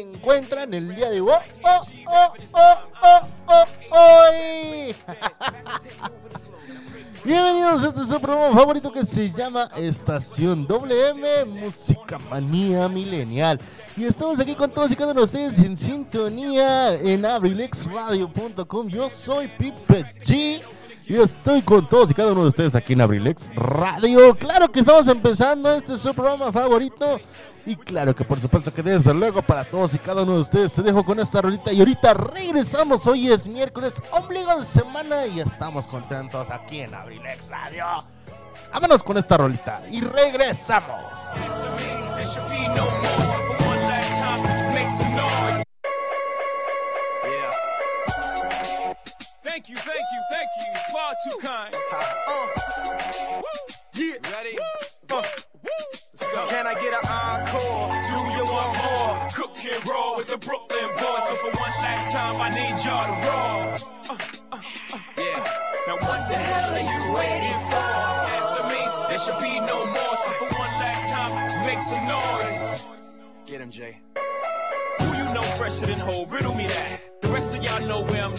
Encuentran el día de hoy? Oh, oh, oh. Bienvenidos a este su programa favorito que se llama Estación WM Música Manía Milenial. Y estamos aquí con todos y cada uno de ustedes en sintonía en abrilexradio.com. Yo soy Pipe G. Y estoy con todos y cada uno de ustedes aquí en Abrilex Radio. Claro que estamos empezando este es su programa favorito. Y claro que por supuesto que desde luego para todos y cada uno de ustedes te dejo con esta rolita. Y ahorita regresamos. Hoy es miércoles, ombligo de semana. Y estamos contentos aquí en Abrilex Radio. Vámonos con esta rolita. Y regresamos. Thank you, thank you, thank you. Far too kind. Uh. Woo. Yeah. Ready? Uh. Can I get an encore? Do you want more? Cook and roll with the Brooklyn boys. So for one last time, I need y'all to roll. Uh, uh, uh. Yeah. Now what the hell are you waiting for? After me, there should be no more. So for one last time, make some noise. Get him, Jay. Who you know fresher than Hov? Riddle me that. The rest of y'all know where I'm.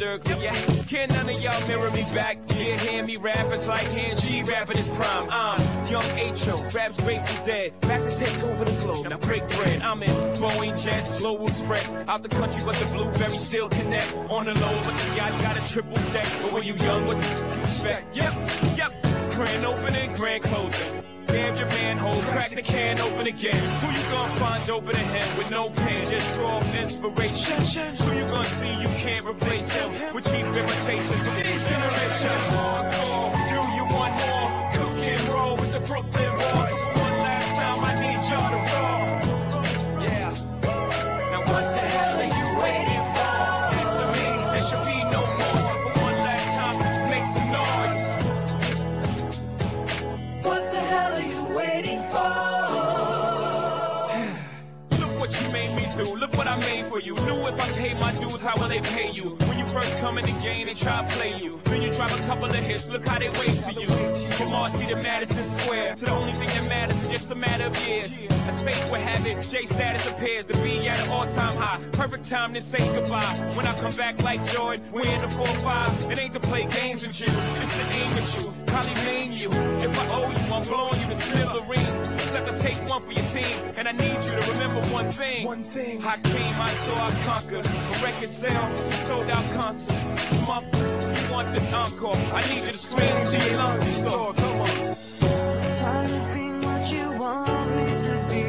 Can none of y'all mirror me back? Yeah, hear me rap, it's like hand G rapping his prime. I'm young H.O., raps Grateful Dead. Back to take over the globe, now break bread. I'm in Boeing Jets, Global Express. Out the country, but the blueberries still connect. On the low, but the yacht got a triple deck. But when you young, what you expect? Yep, yep. Grand opening, grand closing. Damn your manhole, crack the can open again. Who you gonna find open a with no pain? Just draw inspiration. Who you gonna see you can't replace him with cheap imitations of these generations? Encore, do you want more? Cook and roll with the Brooklyn what I made for you. Knew if I paid my dues, how will they pay you? When you first come in the game, they try to play you. Then you drop a couple of hits. Look how they wait to you. From Marcy to Madison Square, to the only thing that matters is just a matter of years. As fate would have it, J status appears to be at an all-time high. Perfect time to say goodbye. When I come back like Jordan, we're in the 4-5. It ain't to play games with you, it's to aim at you. Probably name you. If I owe you, I'm blowing you to smithereens. Except I take one for your team, and I need you to remember one thing. One thing. I came, I saw, I conquered. For record sales, sold out concerts. Smup, you want this encore? I need you to scream to your lungs and soar. Come on. Tired of being what you want me to be.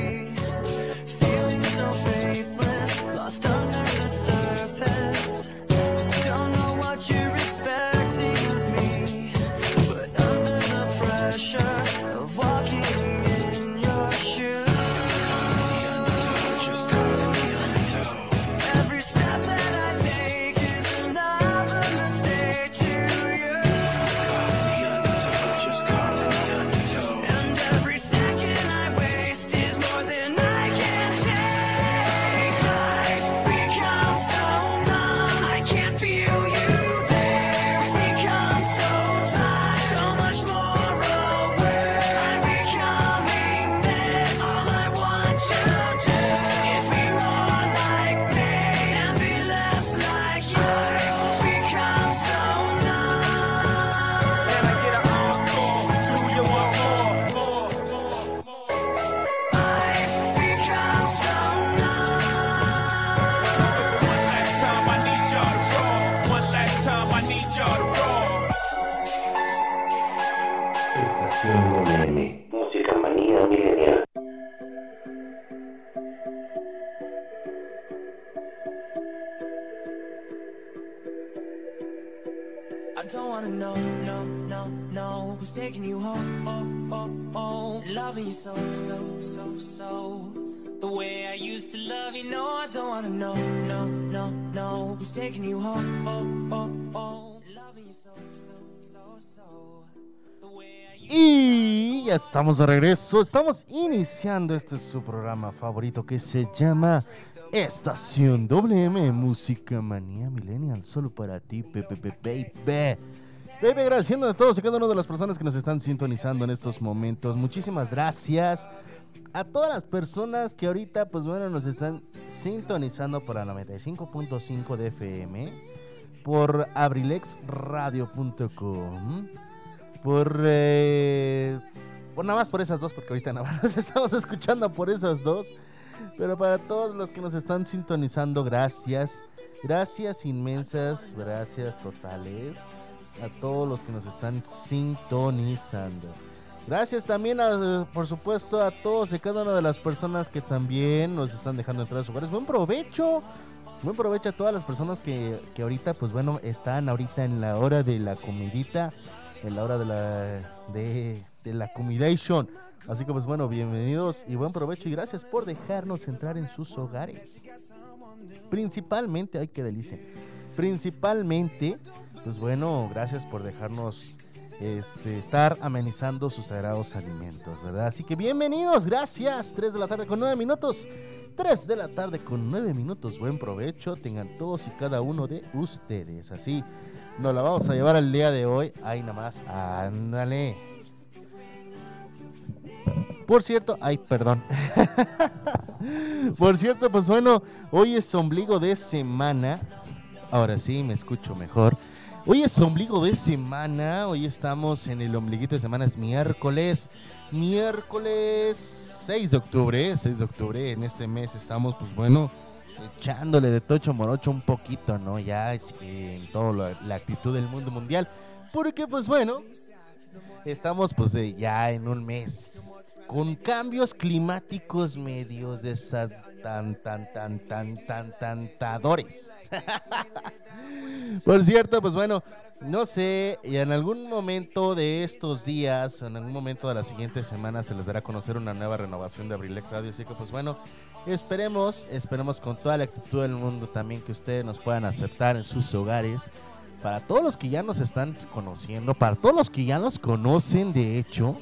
Who's taking you home, Loving you so, so, so, so The way I used to love you, no I don't wanna know, no, no, no Who's taking you home, Loving you so, so, so, so The way I used Y ya estamos de regreso. Estamos iniciando este su programa favorito que se llama Estación WM Música Manía Millennial. Solo para ti, Pepe, Pepe, Baby. Agradeciendo a todos y cada una de las personas que nos están sintonizando en estos momentos. Muchísimas gracias a todas las personas que ahorita, pues bueno, nos están sintonizando por la 95.5 de FM, por abrilexradio.com por, eh, por nada más por esas dos, porque ahorita nada más estamos escuchando por esas dos. Pero para todos los que nos están sintonizando, gracias. Gracias inmensas, gracias totales a todos los que nos están sintonizando. Gracias también, a, por supuesto, a todos y cada una de las personas que también nos están dejando entrar a sus hogares. Buen provecho. Buen provecho a todas las personas que, que ahorita, pues bueno, están ahorita en la hora de la comidita, en la hora de la, de, la comidation. Así que pues bueno, bienvenidos y buen provecho y gracias por dejarnos entrar en sus hogares. Principalmente, ay qué delicia. Principalmente, pues bueno, gracias por dejarnos este, estar amenizando sus sagrados alimentos, ¿verdad? Así que bienvenidos, gracias. 3 de la tarde con 9 minutos. 3 de la tarde con 9 minutos. Buen provecho tengan todos y cada uno de ustedes. Así nos la vamos a llevar al día de hoy. Ahí nada más, ándale. Por cierto, ay, perdón. Por cierto, pues bueno, hoy es ombligo de semana. Ahora sí, me escucho mejor. Hoy es ombligo de semana. Hoy estamos en el ombliguito de semana. Es miércoles. Miércoles 6 de octubre. 6 de octubre. En este mes estamos, pues bueno, echándole de tocho morocho un poquito, ¿no? Ya eh, en toda la actitud del mundo mundial. Porque, pues bueno, estamos pues eh, ya en un mes con cambios climáticos medios de tan tan tan tan tan tantadores. Por cierto, pues bueno, no sé, y en algún momento de estos días, en algún momento de la siguiente semana se les dará a conocer una nueva renovación de Abrilex Radio, así que pues bueno, esperemos, esperemos con toda la actitud del mundo también que ustedes nos puedan aceptar en sus hogares. Para todos los que ya nos están conociendo, para todos los que ya nos conocen de hecho,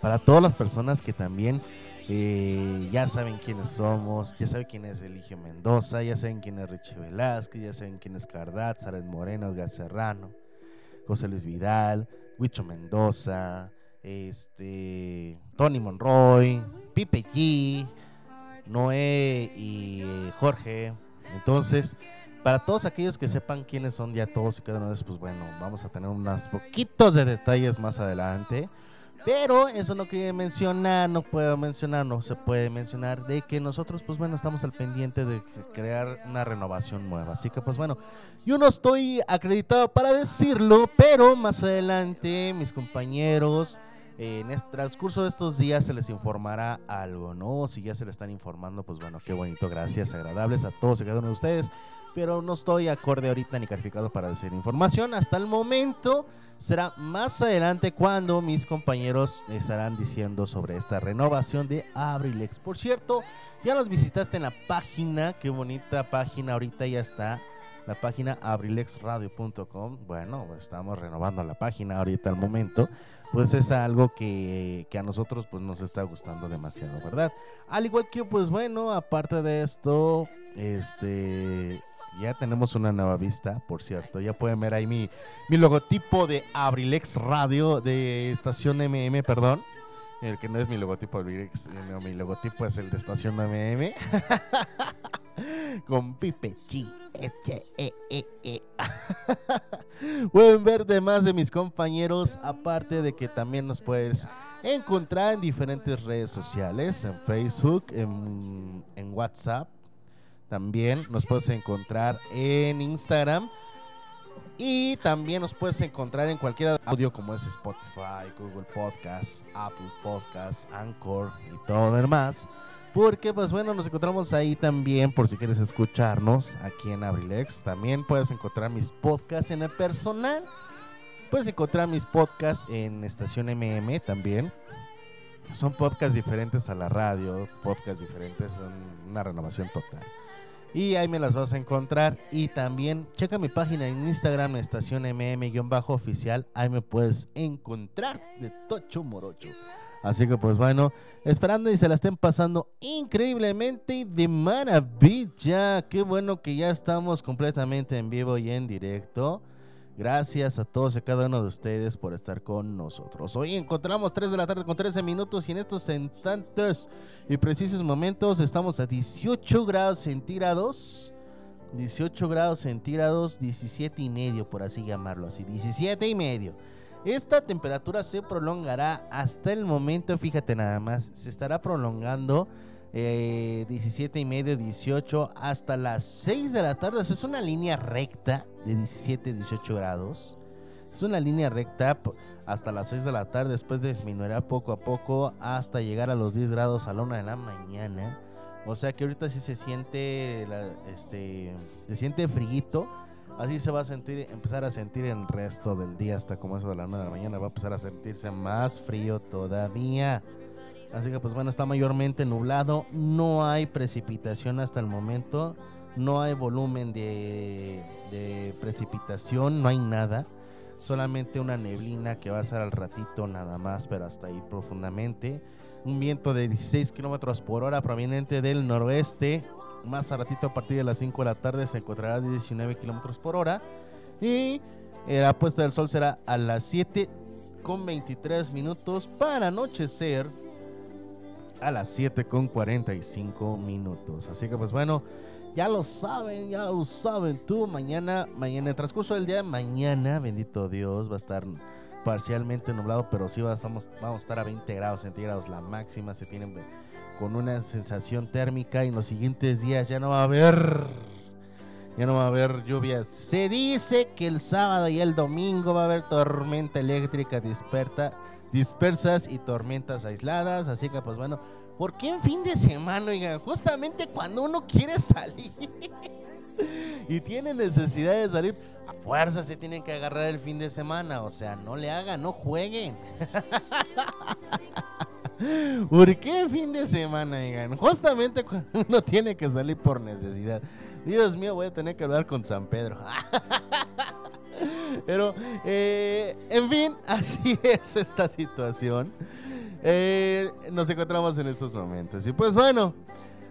para todas las personas que también eh, ya saben quiénes somos, ya saben quién es Eligio Mendoza, ya saben quién es Richie Velázquez, ya saben quién es Cardat, Saret Moreno, Edgar Serrano, José Luis Vidal, Huicho Mendoza, este, Tony Monroy, Pipe G, Noé y eh, Jorge. Entonces, para todos aquellos que sepan quiénes son ya todos y cada uno de ellos, pues bueno, vamos a tener unos poquitos de detalles más adelante. Pero eso no quiere mencionar, no puedo mencionar, no se puede mencionar de que nosotros, pues bueno, estamos al pendiente de crear una renovación nueva. Así que, pues bueno, yo no estoy acreditado para decirlo, pero más adelante mis compañeros, eh, en el transcurso de estos días se les informará algo, ¿no? Si ya se le están informando, pues bueno, qué bonito, gracias, agradables a todos y cada uno de ustedes. Pero no estoy acorde ahorita ni calificado para decir información. Hasta el momento será más adelante cuando mis compañeros estarán diciendo sobre esta renovación de Abrilex. Por cierto, ya los visitaste en la página, qué bonita página, ahorita ya está la página abrilexradio.com. Bueno, pues estamos renovando la página ahorita al momento. Pues es algo que, que, a nosotros pues nos está gustando demasiado, ¿verdad? Al igual que pues bueno, aparte de esto, este ya tenemos una nueva vista, por cierto. Ya pueden ver ahí mi, mi logotipo de Abrilex Radio, de estación MM, perdón. El que no es mi logotipo, Abrilex, no, mi logotipo es el de estación MM. Con Pipe Chi. E, e, e, Pueden ver demás de mis compañeros, aparte de que también nos puedes encontrar en diferentes redes sociales, en Facebook, en, en WhatsApp, también nos puedes encontrar en Instagram. Y también nos puedes encontrar en cualquier audio como es Spotify, Google Podcast, Apple Podcast, Anchor y todo lo demás. Porque pues bueno, nos encontramos ahí también por si quieres escucharnos aquí en Abrilex. También puedes encontrar mis podcasts en el personal. Puedes encontrar mis podcasts en Estación MM también. Son podcasts diferentes a la radio, podcasts diferentes, una renovación total. Y ahí me las vas a encontrar. Y también checa mi página en Instagram, estación mm-oficial. Ahí me puedes encontrar de Tocho Morocho. Así que pues bueno, esperando y se la estén pasando increíblemente de maravilla. Qué bueno que ya estamos completamente en vivo y en directo. Gracias a todos y a cada uno de ustedes por estar con nosotros. Hoy encontramos 3 de la tarde con 13 minutos y en estos instantes y precisos momentos estamos a 18 grados centígrados. 18 grados centígrados, 17 y medio, por así llamarlo así. 17 y medio. Esta temperatura se prolongará hasta el momento, fíjate nada más, se estará prolongando eh, 17 y medio, 18 hasta las 6 de la tarde. Es una línea recta de 17, 18 grados. Es una línea recta hasta las 6 de la tarde. Después disminuirá poco a poco hasta llegar a los 10 grados a la 1 de la mañana. O sea que ahorita sí se siente, la- este, se siente friguito. Así se va a sentir, empezar a sentir el resto del día hasta como eso de la 9 de la mañana. Va a empezar a sentirse más frío todavía. Así que pues bueno, está mayormente nublado. No hay precipitación hasta el momento. No hay volumen de, precipitación. No hay nada. Solamente una neblina que va a ser al ratito nada más, pero hasta ahí profundamente. Un viento de 16 kilómetros por hora proveniente del noroeste. Más a ratito a partir de las 5 de la tarde se encontrará de 19 kilómetros por hora. Y eh, la puesta del sol será a las 7 con 23 minutos para anochecer a las 7 con 45 minutos. Así que pues bueno, ya lo saben, ya lo saben tú. Mañana, mañana, el transcurso del día de mañana, bendito Dios, va a estar parcialmente nublado, pero sí va, estamos, vamos a estar a 20 grados centígrados. La máxima se tiene con una sensación térmica y en los siguientes días ya no va a haber... Ya no va a haber lluvias. Se dice que el sábado y el domingo va a haber tormenta eléctrica disperta, dispersas y tormentas aisladas. Así que, pues bueno, ¿por qué en fin de semana? Oigan, justamente cuando uno quiere salir y tiene necesidad de salir, a fuerza se tienen que agarrar el fin de semana. O sea, no le hagan, no jueguen. ¿Por qué en fin de semana, oigan? Justamente cuando uno tiene que salir por necesidad. Dios mío, voy a tener que hablar con San Pedro. Pero, eh, en fin, así es esta situación. Eh, nos encontramos en estos momentos. Y pues bueno,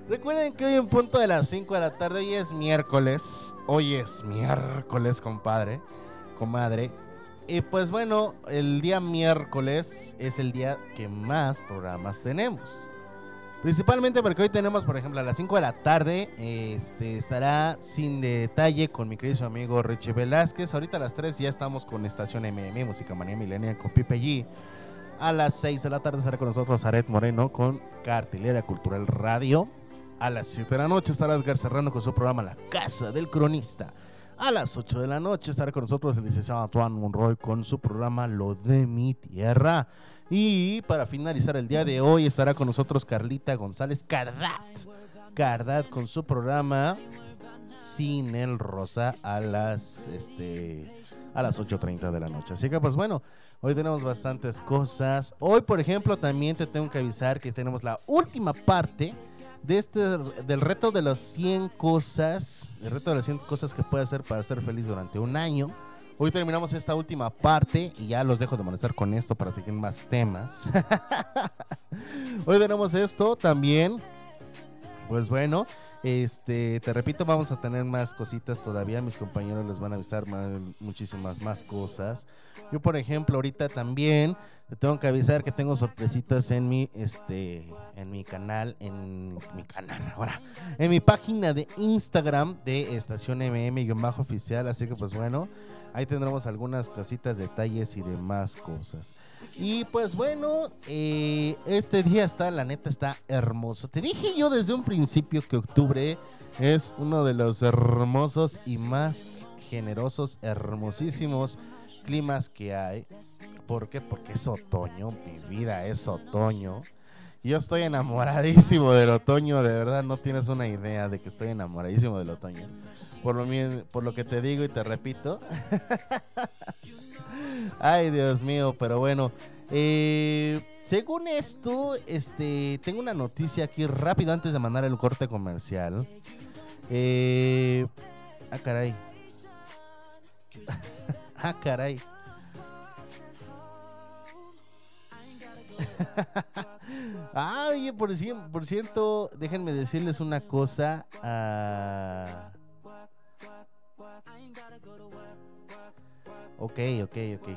recuerden que hoy en punto de las 5 de la tarde, hoy es miércoles. Hoy es miércoles, compadre, comadre. Y pues bueno, el día miércoles es el día que más programas tenemos. Principalmente porque hoy tenemos, por ejemplo, a las 5 de la tarde, este, estará sin detalle con mi querido amigo Richie Velázquez. Ahorita a las 3 ya estamos con Estación MM, Música Manía Milenia con Pipe G. A las 6 de la tarde estará con nosotros Aret Moreno con Cartelera Cultural Radio. A las 7 de la noche estará Edgar Serrano con su programa La Casa del Cronista. A las 8 de la noche estará con nosotros el licenciado Antoine Monroy con su programa Lo de mi Tierra. Y para finalizar el día de hoy estará con nosotros Carlita González Cardat. Cardat con su programa Sin el Rosa a las este a las 8.30 de la noche. Así que pues bueno, hoy tenemos bastantes cosas. Hoy, por ejemplo, también te tengo que avisar que tenemos la última parte de este del reto de las 100 cosas, el reto de las 100 cosas que puedes hacer para ser feliz durante un año. Hoy terminamos esta última parte y ya los dejo de molestar con esto para seguir más temas. Hoy tenemos esto también. Pues bueno, este, te repito, vamos a tener más cositas todavía. Mis compañeros les van a avisar muchísimas más cosas. Yo, por ejemplo, ahorita también Te tengo que avisar que tengo sorpresitas en mi este en mi canal, en mi canal ahora, en mi página de Instagram de Estación MM-oficial, así que pues bueno, ahí tendremos algunas cositas, detalles y demás cosas. Y pues bueno, eh, este día está, la neta está hermoso. Te dije yo desde un principio que octubre es uno de los hermosos y más generosos, hermosísimos climas que hay. ¿Por qué? Porque es otoño, mi vida es otoño. Yo estoy enamoradísimo del otoño, de verdad no tienes una idea de que estoy enamoradísimo del otoño. Por lo, por lo que te digo y te repito. Ay, Dios mío, pero bueno. eh, según esto, este, tengo una noticia aquí rápido antes de mandar el corte comercial. Eh, ah, caray. Ah, caray. ah, oye, por, por cierto, déjenme decirles una cosa. ah, Ok, ok, ok.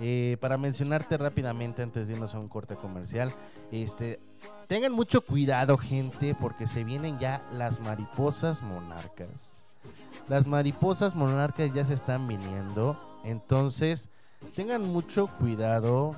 Eh, para mencionarte rápidamente antes de irnos a un corte comercial, este, tengan mucho cuidado, gente, porque se vienen ya las mariposas monarcas. Las mariposas monarcas ya se están viniendo, entonces tengan mucho cuidado.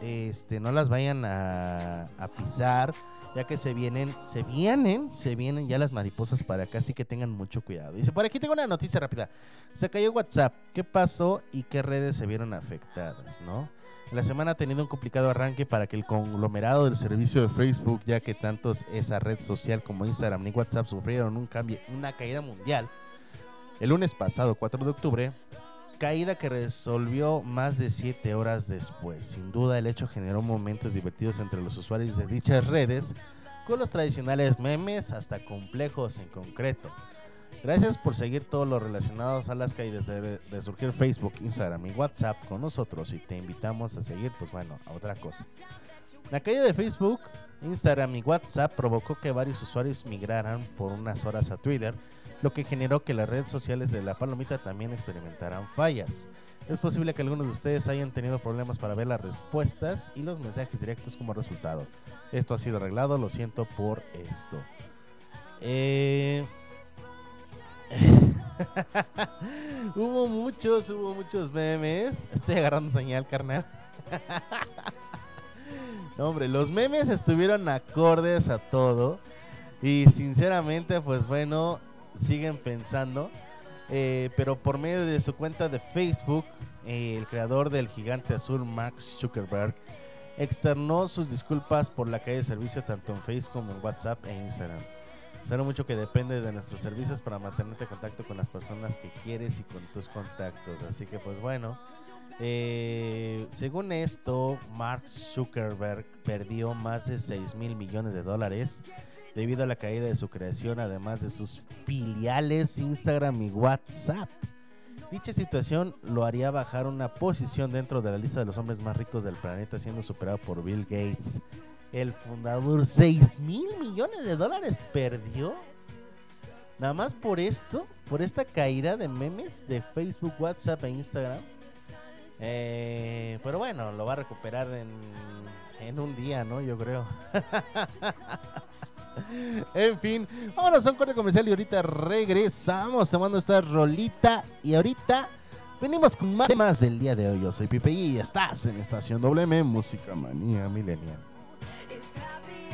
Este, no las vayan a, pisar, ya que se vienen, se vienen, se vienen ya las mariposas para acá, así que tengan mucho cuidado. Dice, por aquí tengo una noticia rápida. Se cayó WhatsApp. ¿Qué pasó y qué redes se vieron afectadas, no? La semana ha tenido un complicado arranque para que el conglomerado del servicio de Facebook, ya que tantos esa red social como Instagram y WhatsApp sufrieron un cambio, una caída mundial. El lunes pasado, 4 de octubre, caída que resolvió más de 7 horas después. Sin duda, el hecho generó momentos divertidos entre los usuarios de dichas redes, con los tradicionales memes hasta complejos en concreto. Gracias por seguir todos los relacionados a las caídas de, de surgir Facebook, Instagram y WhatsApp con nosotros y te invitamos a seguir, pues bueno, a otra cosa. La caída de Facebook, Instagram y WhatsApp provocó que varios usuarios migraran por unas horas a Twitter, lo que generó que las redes sociales de la palomita también experimentaran fallas. Es posible que algunos de ustedes hayan tenido problemas para ver las respuestas y los mensajes directos como resultado. Esto ha sido arreglado, lo siento por esto. Eh... hubo muchos, hubo muchos memes. Estoy agarrando señal, carnal. no, hombre, los memes estuvieron acordes a todo. Y sinceramente, pues bueno, siguen pensando. Eh, pero por medio de su cuenta de Facebook, eh, el creador del gigante azul, Max Zuckerberg, externó sus disculpas por la caída de servicio tanto en Facebook como en WhatsApp e Instagram. Sabe mucho que depende de nuestros servicios para mantenerte en contacto con las personas que quieres y con tus contactos. Así que pues bueno, eh, según esto, Mark Zuckerberg perdió más de 6 mil millones de dólares debido a la caída de su creación, además de sus filiales Instagram y WhatsApp. Dicha situación lo haría bajar una posición dentro de la lista de los hombres más ricos del planeta, siendo superado por Bill Gates. El fundador, 6 mil millones de dólares perdió. Nada más por esto, por esta caída de memes de Facebook, WhatsApp e Instagram. Eh, pero bueno, lo va a recuperar en, en un día, ¿no? Yo creo. en fin, vámonos a un corte comercial y ahorita regresamos tomando esta rolita. Y ahorita venimos con más temas del día de hoy. Yo soy Pipe y estás en Estación WM Música Manía Millennial. If happy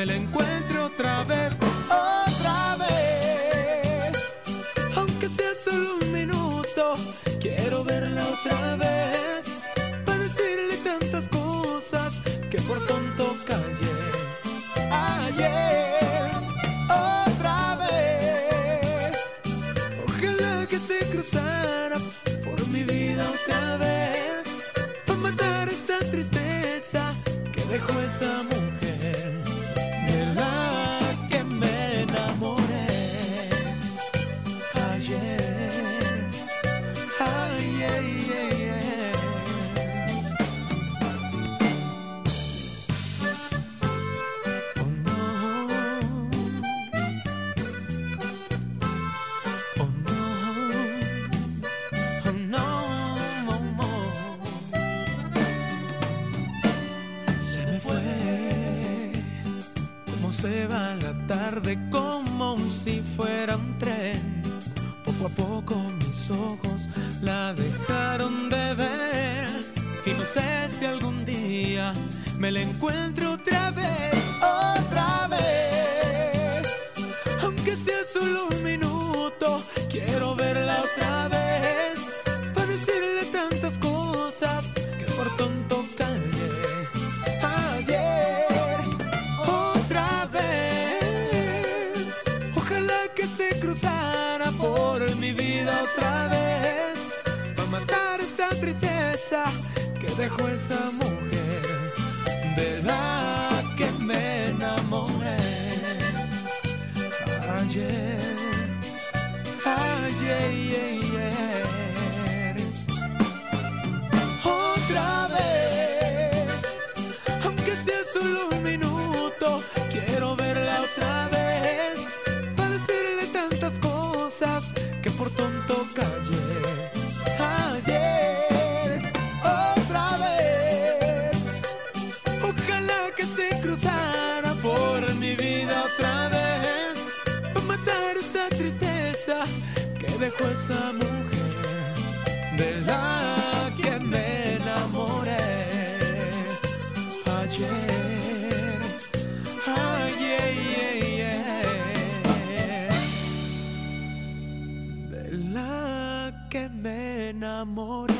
me la encuentre cruzara por mi vida otra vez. Para matar esta tristeza que dejó esa mujer de la que me enamoré ayer. Ayer, de la que me enamoré.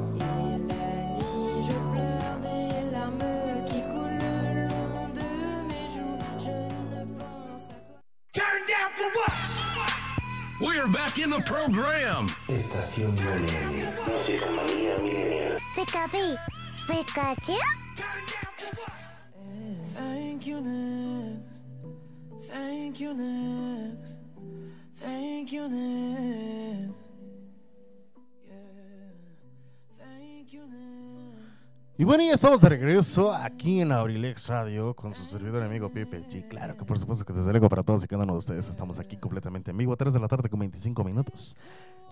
We're back in the program. Estación WM. Música manía milenial. Thank you next. Thank you next. Thank you next. Y bueno, ya estamos de regreso aquí en Abrilex Radio con su servidor amigo Pepe G. Claro que por supuesto que desde luego para todos y cada uno de ustedes estamos aquí completamente en vivo a 3 de la tarde con 25 minutos.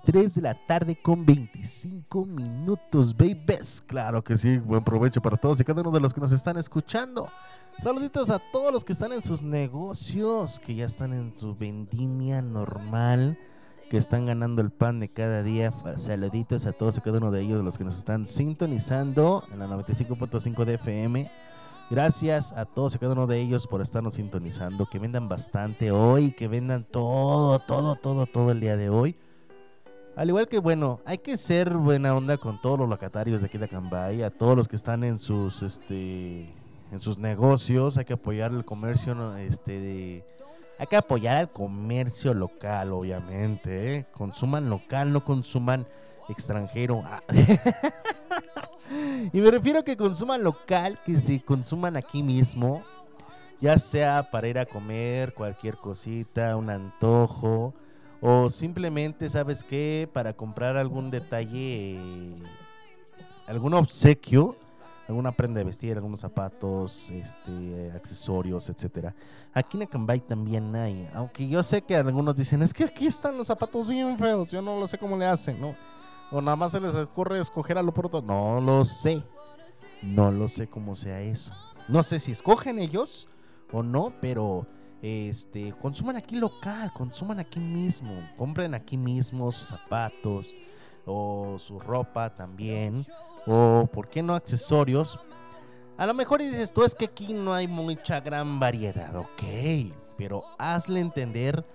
3 de la tarde con 25 minutos, babies. Claro que sí, buen provecho para todos y cada uno de los que nos están escuchando. Saluditos a todos los que están en sus negocios, que ya están en su vendimia normal, que están ganando el pan de cada día. Saluditos a todos y cada uno de ellos, de los que nos están sintonizando en la 95.5 de FM. Gracias a todos y cada uno de ellos por estarnos sintonizando. Que vendan bastante hoy, que vendan todo, todo, todo, todo el día de hoy. Al igual que, bueno, hay que ser buena onda con todos los locatarios de aquí de Acambay, a todos los que están en sus, este, en sus negocios, hay que apoyar el comercio, este, de, hay que apoyar al comercio local, obviamente, ¿eh? consuman local, no consuman extranjero. Ah. y me refiero que consuman local, que se consuman aquí mismo. ya sea para ir a comer cualquier cosita, un antojo, o simplemente, ¿sabes qué? Para comprar algún detalle, algún obsequio, alguna prenda de vestir, algunos zapatos, este, accesorios, etcétera. Aquí en Acambay también hay, aunque yo sé que algunos dicen, es que aquí están los zapatos bien feos, yo no lo sé cómo le hacen, ¿no? O nada más se les ocurre escoger a lo pronto. No lo sé. No lo sé cómo sea eso. No sé si escogen ellos o no, pero este consuman aquí local, consuman aquí mismo, compren aquí mismo sus zapatos o su ropa también o por qué no accesorios. A lo mejor dices tú es que aquí no hay mucha gran variedad, ok, pero hazle entender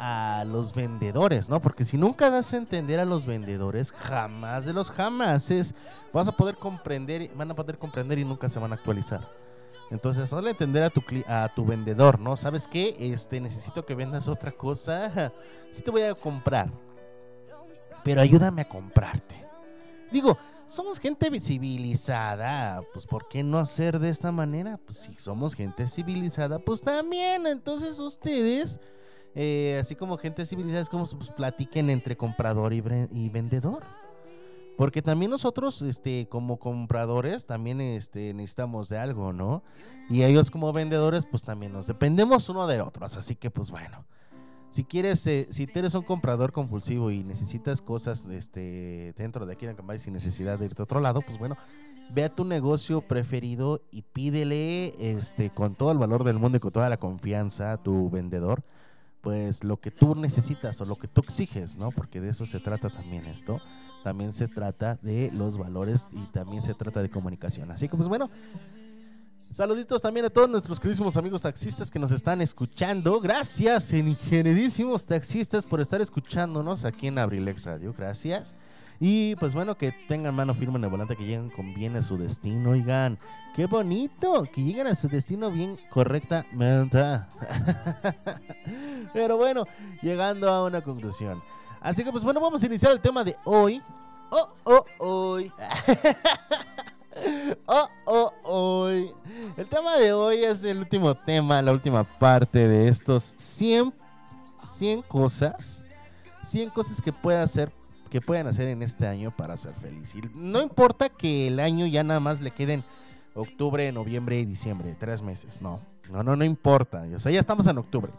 a los vendedores, ¿no? Porque si nunca das a entender a los vendedores, jamás de los jamases vas a poder comprender, van a poder comprender y nunca se van a actualizar. Entonces, hazle entender a tu, a tu vendedor, ¿no? ¿Sabes qué? Este, necesito que vendas otra cosa. Sí te voy a comprar. Pero ayúdame a comprarte. Digo, somos gente civilizada. Pues, ¿por qué no hacer de esta manera? Pues, si somos gente civilizada, pues también. Entonces, ustedes, eh, así como gente civilizada, es como pues, platiquen entre comprador y, y vendedor. Porque también nosotros, este, como compradores, también este, necesitamos de algo, ¿no? Y ellos como vendedores, pues también nos dependemos uno de otros. Así que, pues bueno. Si quieres, eh, si eres un comprador compulsivo y necesitas cosas este, dentro de aquí en Acambay sin necesidad de irte a otro lado, pues bueno, ve a tu negocio preferido y pídele este, con todo el valor del mundo y con toda la confianza a tu vendedor, pues lo que tú necesitas o lo que tú exiges, ¿no? Porque de eso se trata también esto. También se trata de los valores y también se trata de comunicación. Así que pues bueno, Saluditos también a todos nuestros queridísimos amigos taxistas que nos están escuchando. Gracias, ingenierísimos taxistas, por estar escuchándonos aquí en Abrilex Radio. Gracias. Y pues bueno, que tengan mano firme en el volante, que lleguen con bien a su destino. Oigan, qué bonito, que lleguen a su destino bien correctamente. Pero bueno, llegando a una conclusión. Así que pues bueno, vamos a iniciar el tema de hoy. Oh, oh, hoy. oh, hoy. El tema de hoy es el último tema, la última parte de estos 100, 100 cosas. 100 cosas que pueda hacer que puedan hacer en este año para ser feliz. Y no importa que el año ya nada más le queden octubre, noviembre y diciembre, tres meses, no. No, no, no importa. O sea, ya estamos en octubre.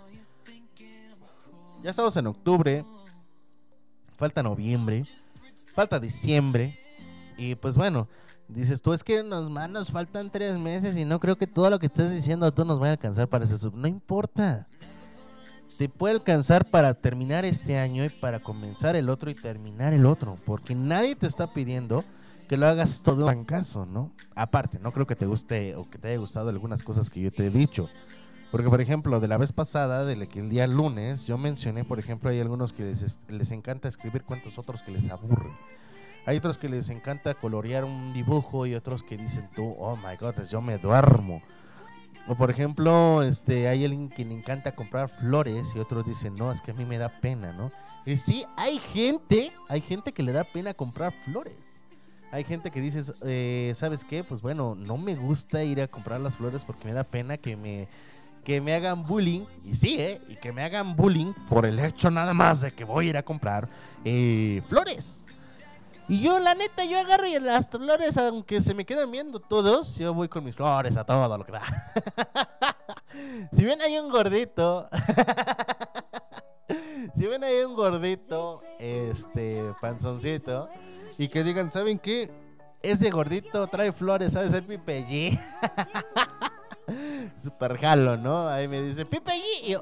Ya estamos en octubre. Falta noviembre. Falta diciembre. Y pues bueno, dices tú, es que nos, man, nos faltan tres meses y no creo que todo lo que estás diciendo tú nos vaya a alcanzar para ese sub. No importa. Te puede alcanzar para terminar este año y para comenzar el otro y terminar el otro. Porque nadie te está pidiendo que lo hagas todo en caso, ¿no? Aparte, no creo que te guste o que te haya gustado algunas cosas que yo te he dicho. Porque, por ejemplo, de la vez pasada, de la que el día lunes, yo mencioné, por ejemplo, hay algunos que les, les encanta escribir cuentos, otros que les aburren. Hay otros que les encanta colorear un dibujo y otros que dicen tú, oh my god, yo me duermo. O por ejemplo, este, hay alguien que le encanta comprar flores y otros dicen, no, es que a mí me da pena, ¿no? Y sí, hay gente, hay gente que le da pena comprar flores. Hay gente que dices, eh, ¿sabes qué? Pues bueno, no me gusta ir a comprar las flores porque me da pena que me, que me hagan bullying. Y sí, ¿eh? Y que me hagan bullying por el hecho nada más de que voy a ir a comprar eh, flores. Y yo, la neta, yo agarro y las flores, aunque se me quedan viendo todos, yo voy con mis flores a todo lo que da. si ven ahí un gordito, si ven ahí un gordito, este, panzoncito, y que digan, ¿saben qué? Ese gordito trae flores, ¿sabes? El Pipe G. Super jalo, ¿no? Ahí me dice, Pipe G. Y yo.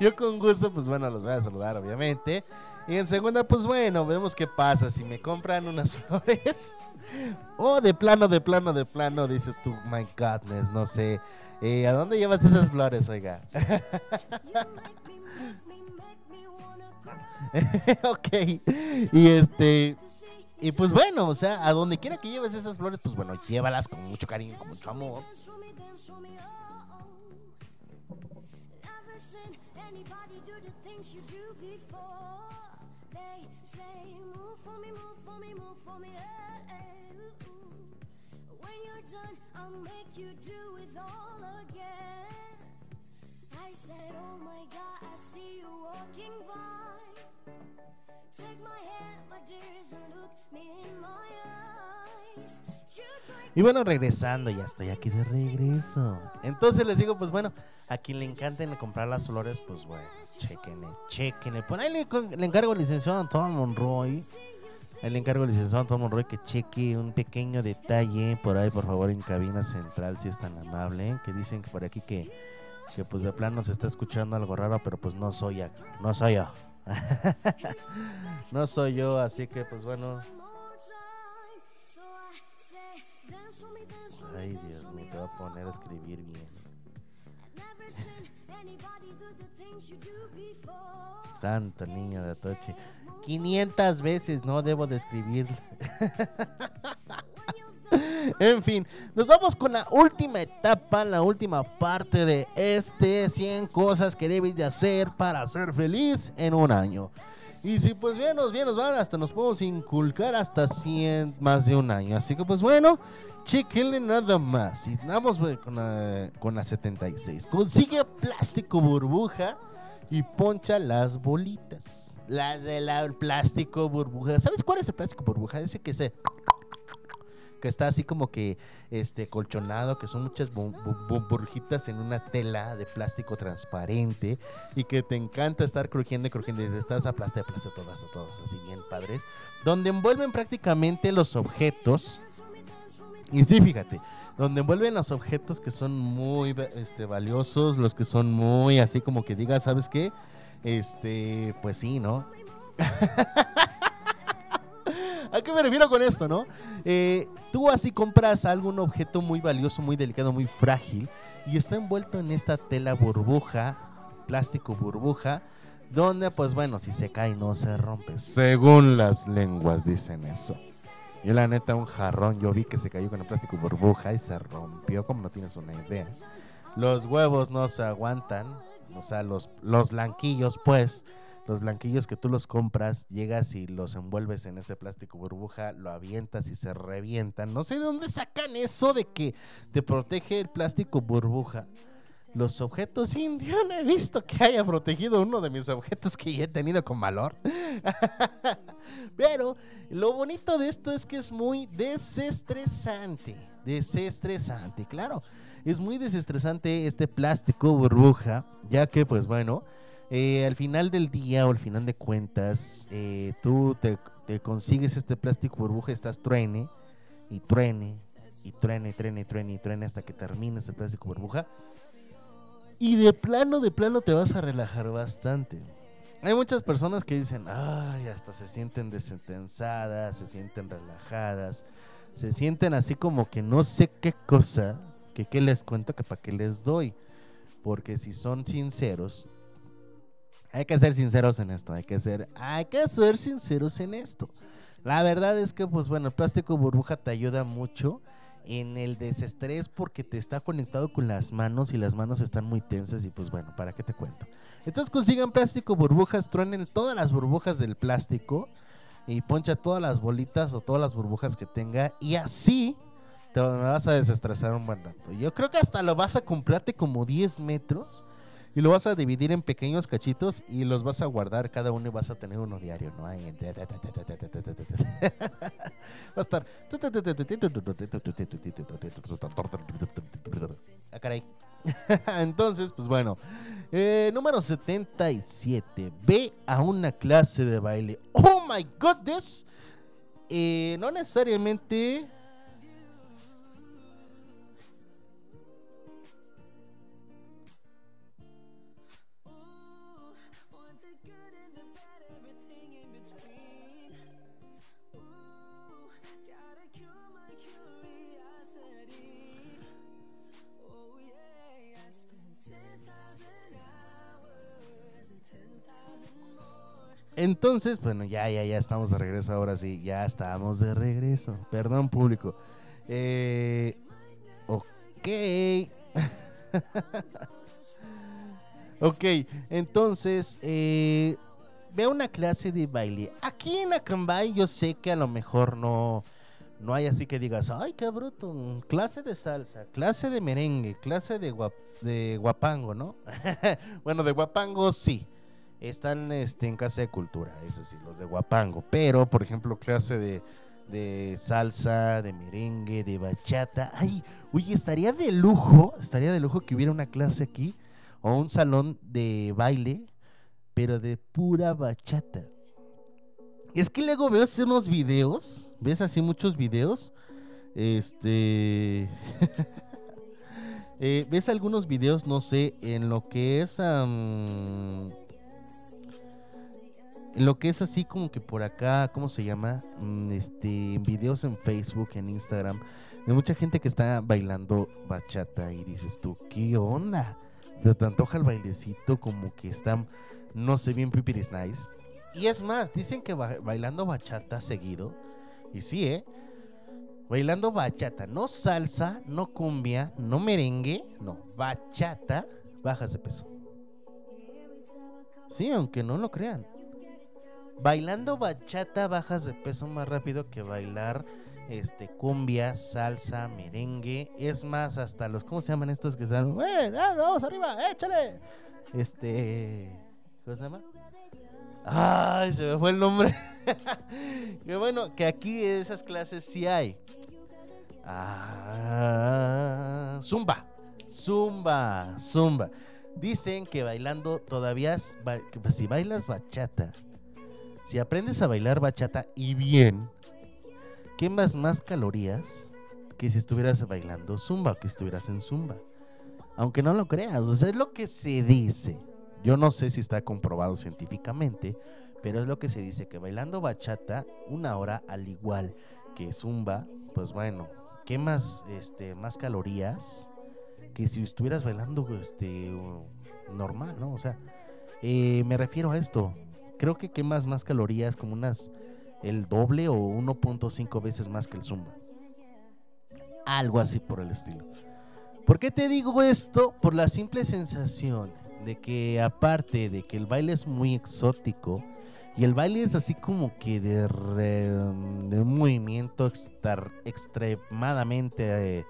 Yo con gusto, pues bueno, los voy a saludar, obviamente. Y en segunda, pues bueno, vemos qué pasa. Si me compran unas flores. O de plano, de plano, de plano, dices tú, my godness, no sé. Eh, ¿A dónde llevas esas flores, oiga? ok. Y este. Y pues bueno, o sea, a donde quiera que lleves esas flores, pues bueno, llévalas con mucho cariño, con mucho amor. When you're done, I'll make you do it all again. I said, Oh my God, I see you walking by. Take my hand, my dears, and look me in my eyes. Y bueno, regresando, ya estoy aquí de regreso. Entonces les digo, pues bueno, a quien le encanten comprar las flores, pues bueno, chequenle, chequenle. Por ahí le, encargo al licenciado Antonio Monroy. Ahí le encargo al licenciado Antonio Monroy que cheque un pequeño detalle por ahí, por favor, en cabina central, si es tan amable. Que dicen que por aquí que, que pues de plano se está escuchando algo raro, pero pues no soy, ac- no soy yo. no soy yo, así que pues bueno. Ay, Dios mío, te voy a poner a escribir bien. Santo niño de Atoche. 500 veces no debo de escribir. en fin, nos vamos con la última etapa, la última parte de este 100 cosas que debes de hacer para ser feliz en un año. Y si pues bien nos, bien nos van, hasta nos podemos inculcar hasta 100 más de un año. Así que pues bueno, chequenle nada más. Y vamos con la, con la 76. Consigue plástico burbuja y poncha las bolitas. La del plástico burbuja. ¿Sabes cuál es el plástico burbuja? Ese que se que está así como que este colchonado, que son muchas bu- bu- bu- burbujitas en una tela de plástico transparente y que te encanta estar crujiendo y crujiendo y estás aplaste, aplaste todas, a todas, así bien padres, donde envuelven prácticamente los objetos. Y sí, fíjate, donde envuelven los objetos que son muy este, valiosos, los que son muy así como que digas, ¿sabes qué? Este, pues sí, ¿no? ¿A qué me refiero con esto, no? Eh, tú así compras algún objeto muy valioso, muy delicado, muy frágil y está envuelto en esta tela burbuja, plástico burbuja, donde pues bueno, si se cae no se rompe. Según las lenguas dicen eso. Yo la neta un jarrón, yo vi que se cayó con el plástico burbuja y se rompió, como no tienes una idea. Los huevos no se aguantan, o sea, los, los blanquillos pues, los blanquillos que tú los compras, llegas y los envuelves en ese plástico burbuja, lo avientas y se revientan. No sé de dónde sacan eso de que te protege el plástico burbuja. Los objetos, yo no he visto que haya protegido uno de mis objetos que ya he tenido con valor. Pero lo bonito de esto es que es muy desestresante. Desestresante, claro. Es muy desestresante este plástico burbuja, ya que pues bueno, eh, al final del día o al final de cuentas, eh, tú te, consigues este plástico burbuja, estás truene y truene y truene, truene, truene, y truene hasta que termines el plástico burbuja. Y de plano, de plano te vas a relajar bastante. Hay muchas personas que dicen, ay, hasta se sienten desentensadas, se sienten relajadas, se sienten así como que no sé qué cosa, que qué les cuento, que para qué les doy. Porque si son sinceros, hay que ser sinceros en esto, hay que ser, hay que ser sinceros en esto. La verdad es que, pues bueno, el plástico burbuja te ayuda mucho en el desestrés porque te está conectado con las manos y las manos están muy tensas y pues bueno, ¿para qué te cuento? Entonces consigan plástico burbujas, truenen todas las burbujas del plástico y poncha todas las bolitas o todas las burbujas que tenga y así te vas a desestresar un buen rato. Yo creo que hasta lo vas a comprarte como 10 metros y lo vas a dividir en pequeños cachitos y los vas a guardar cada uno y vas a tener uno diario, ¿no? Ahí Va a estar. Ah, caray. Entonces, pues bueno. Eh, número 77. Ve a una clase de baile. Oh my goodness. Eh, no necesariamente. Entonces, bueno, ya, ya, ya estamos de regreso. Ahora sí, ya estamos de regreso. Perdón, público. Eh, ok. ok, entonces, eh, ve una clase de baile. Aquí en Acambay yo sé que a lo mejor no, No hay así que digas, ay, qué bruto, clase de salsa, clase de merengue, clase de, guap- de guapango, ¿no? bueno, de guapango sí. Están este, en casa de cultura, eso sí, los de guapango. Pero, por ejemplo, clase de, de salsa, de merengue, de bachata. Ay, oye, estaría de lujo, estaría de lujo que hubiera una clase aquí o un salón de baile, pero de pura bachata. Es que luego veo así unos videos, ves así muchos videos, este... eh, ves algunos videos, no sé, en lo que es... lo que es así como que por acá, ¿cómo se llama? Mm, Este, videos en Facebook, en Instagram, de mucha gente que está bailando bachata y dices tú, ¿qué onda? Se te antoja el bailecito como que está, no sé, bien pipiris nice. Y es más, dicen que ba- bailando bachata seguido, y sí, ¿eh? Bailando bachata, no salsa, no cumbia, no merengue, no, bachata, bajas de peso. Sí, aunque no lo crean. Bailando bachata bajas de peso más rápido que bailar este cumbia, salsa, merengue. Es más, hasta los, ¿cómo se llaman estos que están? ¡Eh, ah, vamos arriba! ¡Échale! Este. ¿Cómo se llama? ¡Ay! Se me fue el nombre. que bueno, que aquí esas clases sí hay. Ah, zumba. Zumba. Zumba. Dicen que bailando todavía, si bailas bachata, si aprendes a bailar bachata y bien, quemas más calorías que si estuvieras bailando zumba, que estuvieras en zumba. Aunque no lo creas, o sea, es lo que se dice. Yo no sé si está comprobado científicamente, pero es lo que se dice, que bailando bachata una hora al igual que zumba, pues bueno, quemas este, más calorías que si estuvieras bailando este, normal, ¿no? O sea, eh, me refiero a esto. Creo que quemas más calorías como unas el doble o 1.5 veces más que el zumba. Algo así por el estilo. ¿Por qué te digo esto? Por la simple sensación de que aparte de que el baile es muy exótico y el baile es así como que de, de un movimiento extremadamente eh,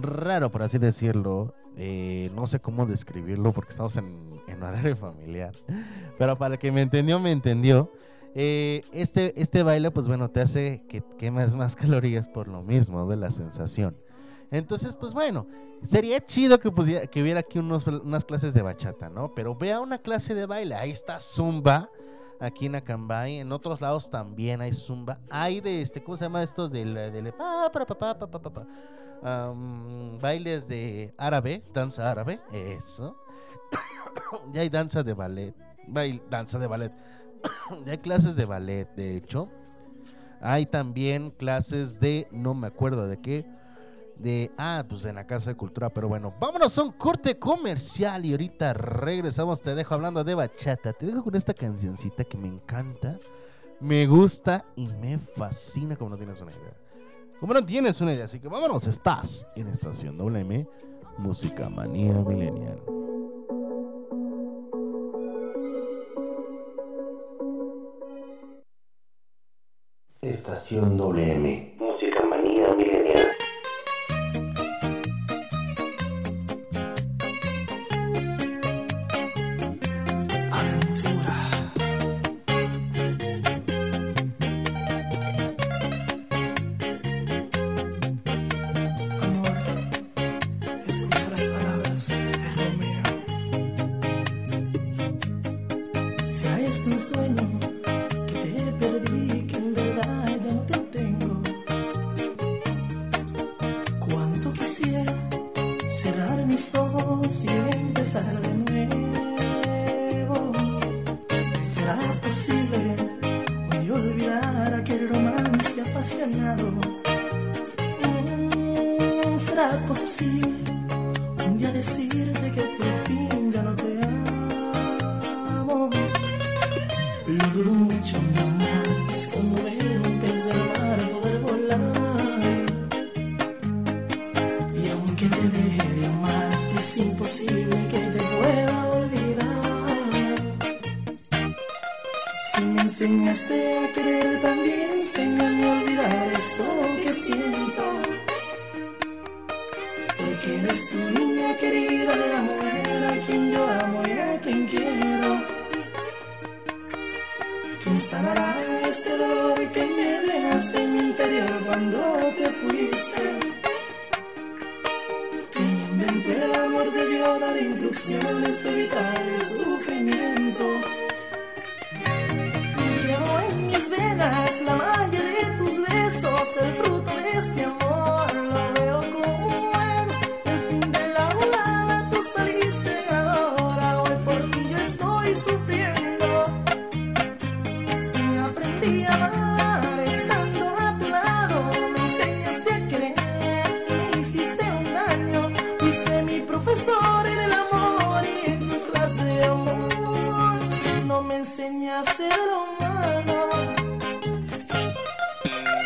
raro, por así decirlo. Eh, no sé cómo describirlo porque estamos en, en horario familiar. Pero para que me entendió, me entendió. Eh, este, este baile, pues bueno, te hace que quemes más calorías por lo mismo de la sensación. Entonces, pues bueno, sería chido que, pusiera- que hubiera aquí unas clases de bachata, ¿no? Pero vea una clase de baile. Ahí está Zumba, aquí en Acambay. En otros lados también hay Zumba. Hay de este, ¿cómo se llama estos? Del, del. Am, bailes de árabe, danza árabe, eso. ya hay danza de ballet, bail- danza de ballet. ya hay clases de ballet, de hecho. Hay también clases de, no me acuerdo de qué, de, ah, pues en la Casa de Cultura, pero bueno, vámonos a un corte comercial y ahorita regresamos, te dejo hablando de bachata, te dejo con esta cancioncita que me encanta, me gusta y me fascina como no tienes una idea. Como no tienes una idea, así que vámonos, estás en Estación WM, Música Manía Millennial. Estación WM.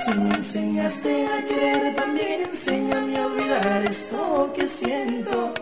si me enseñaste a querer, también enséñame a olvidar esto que siento.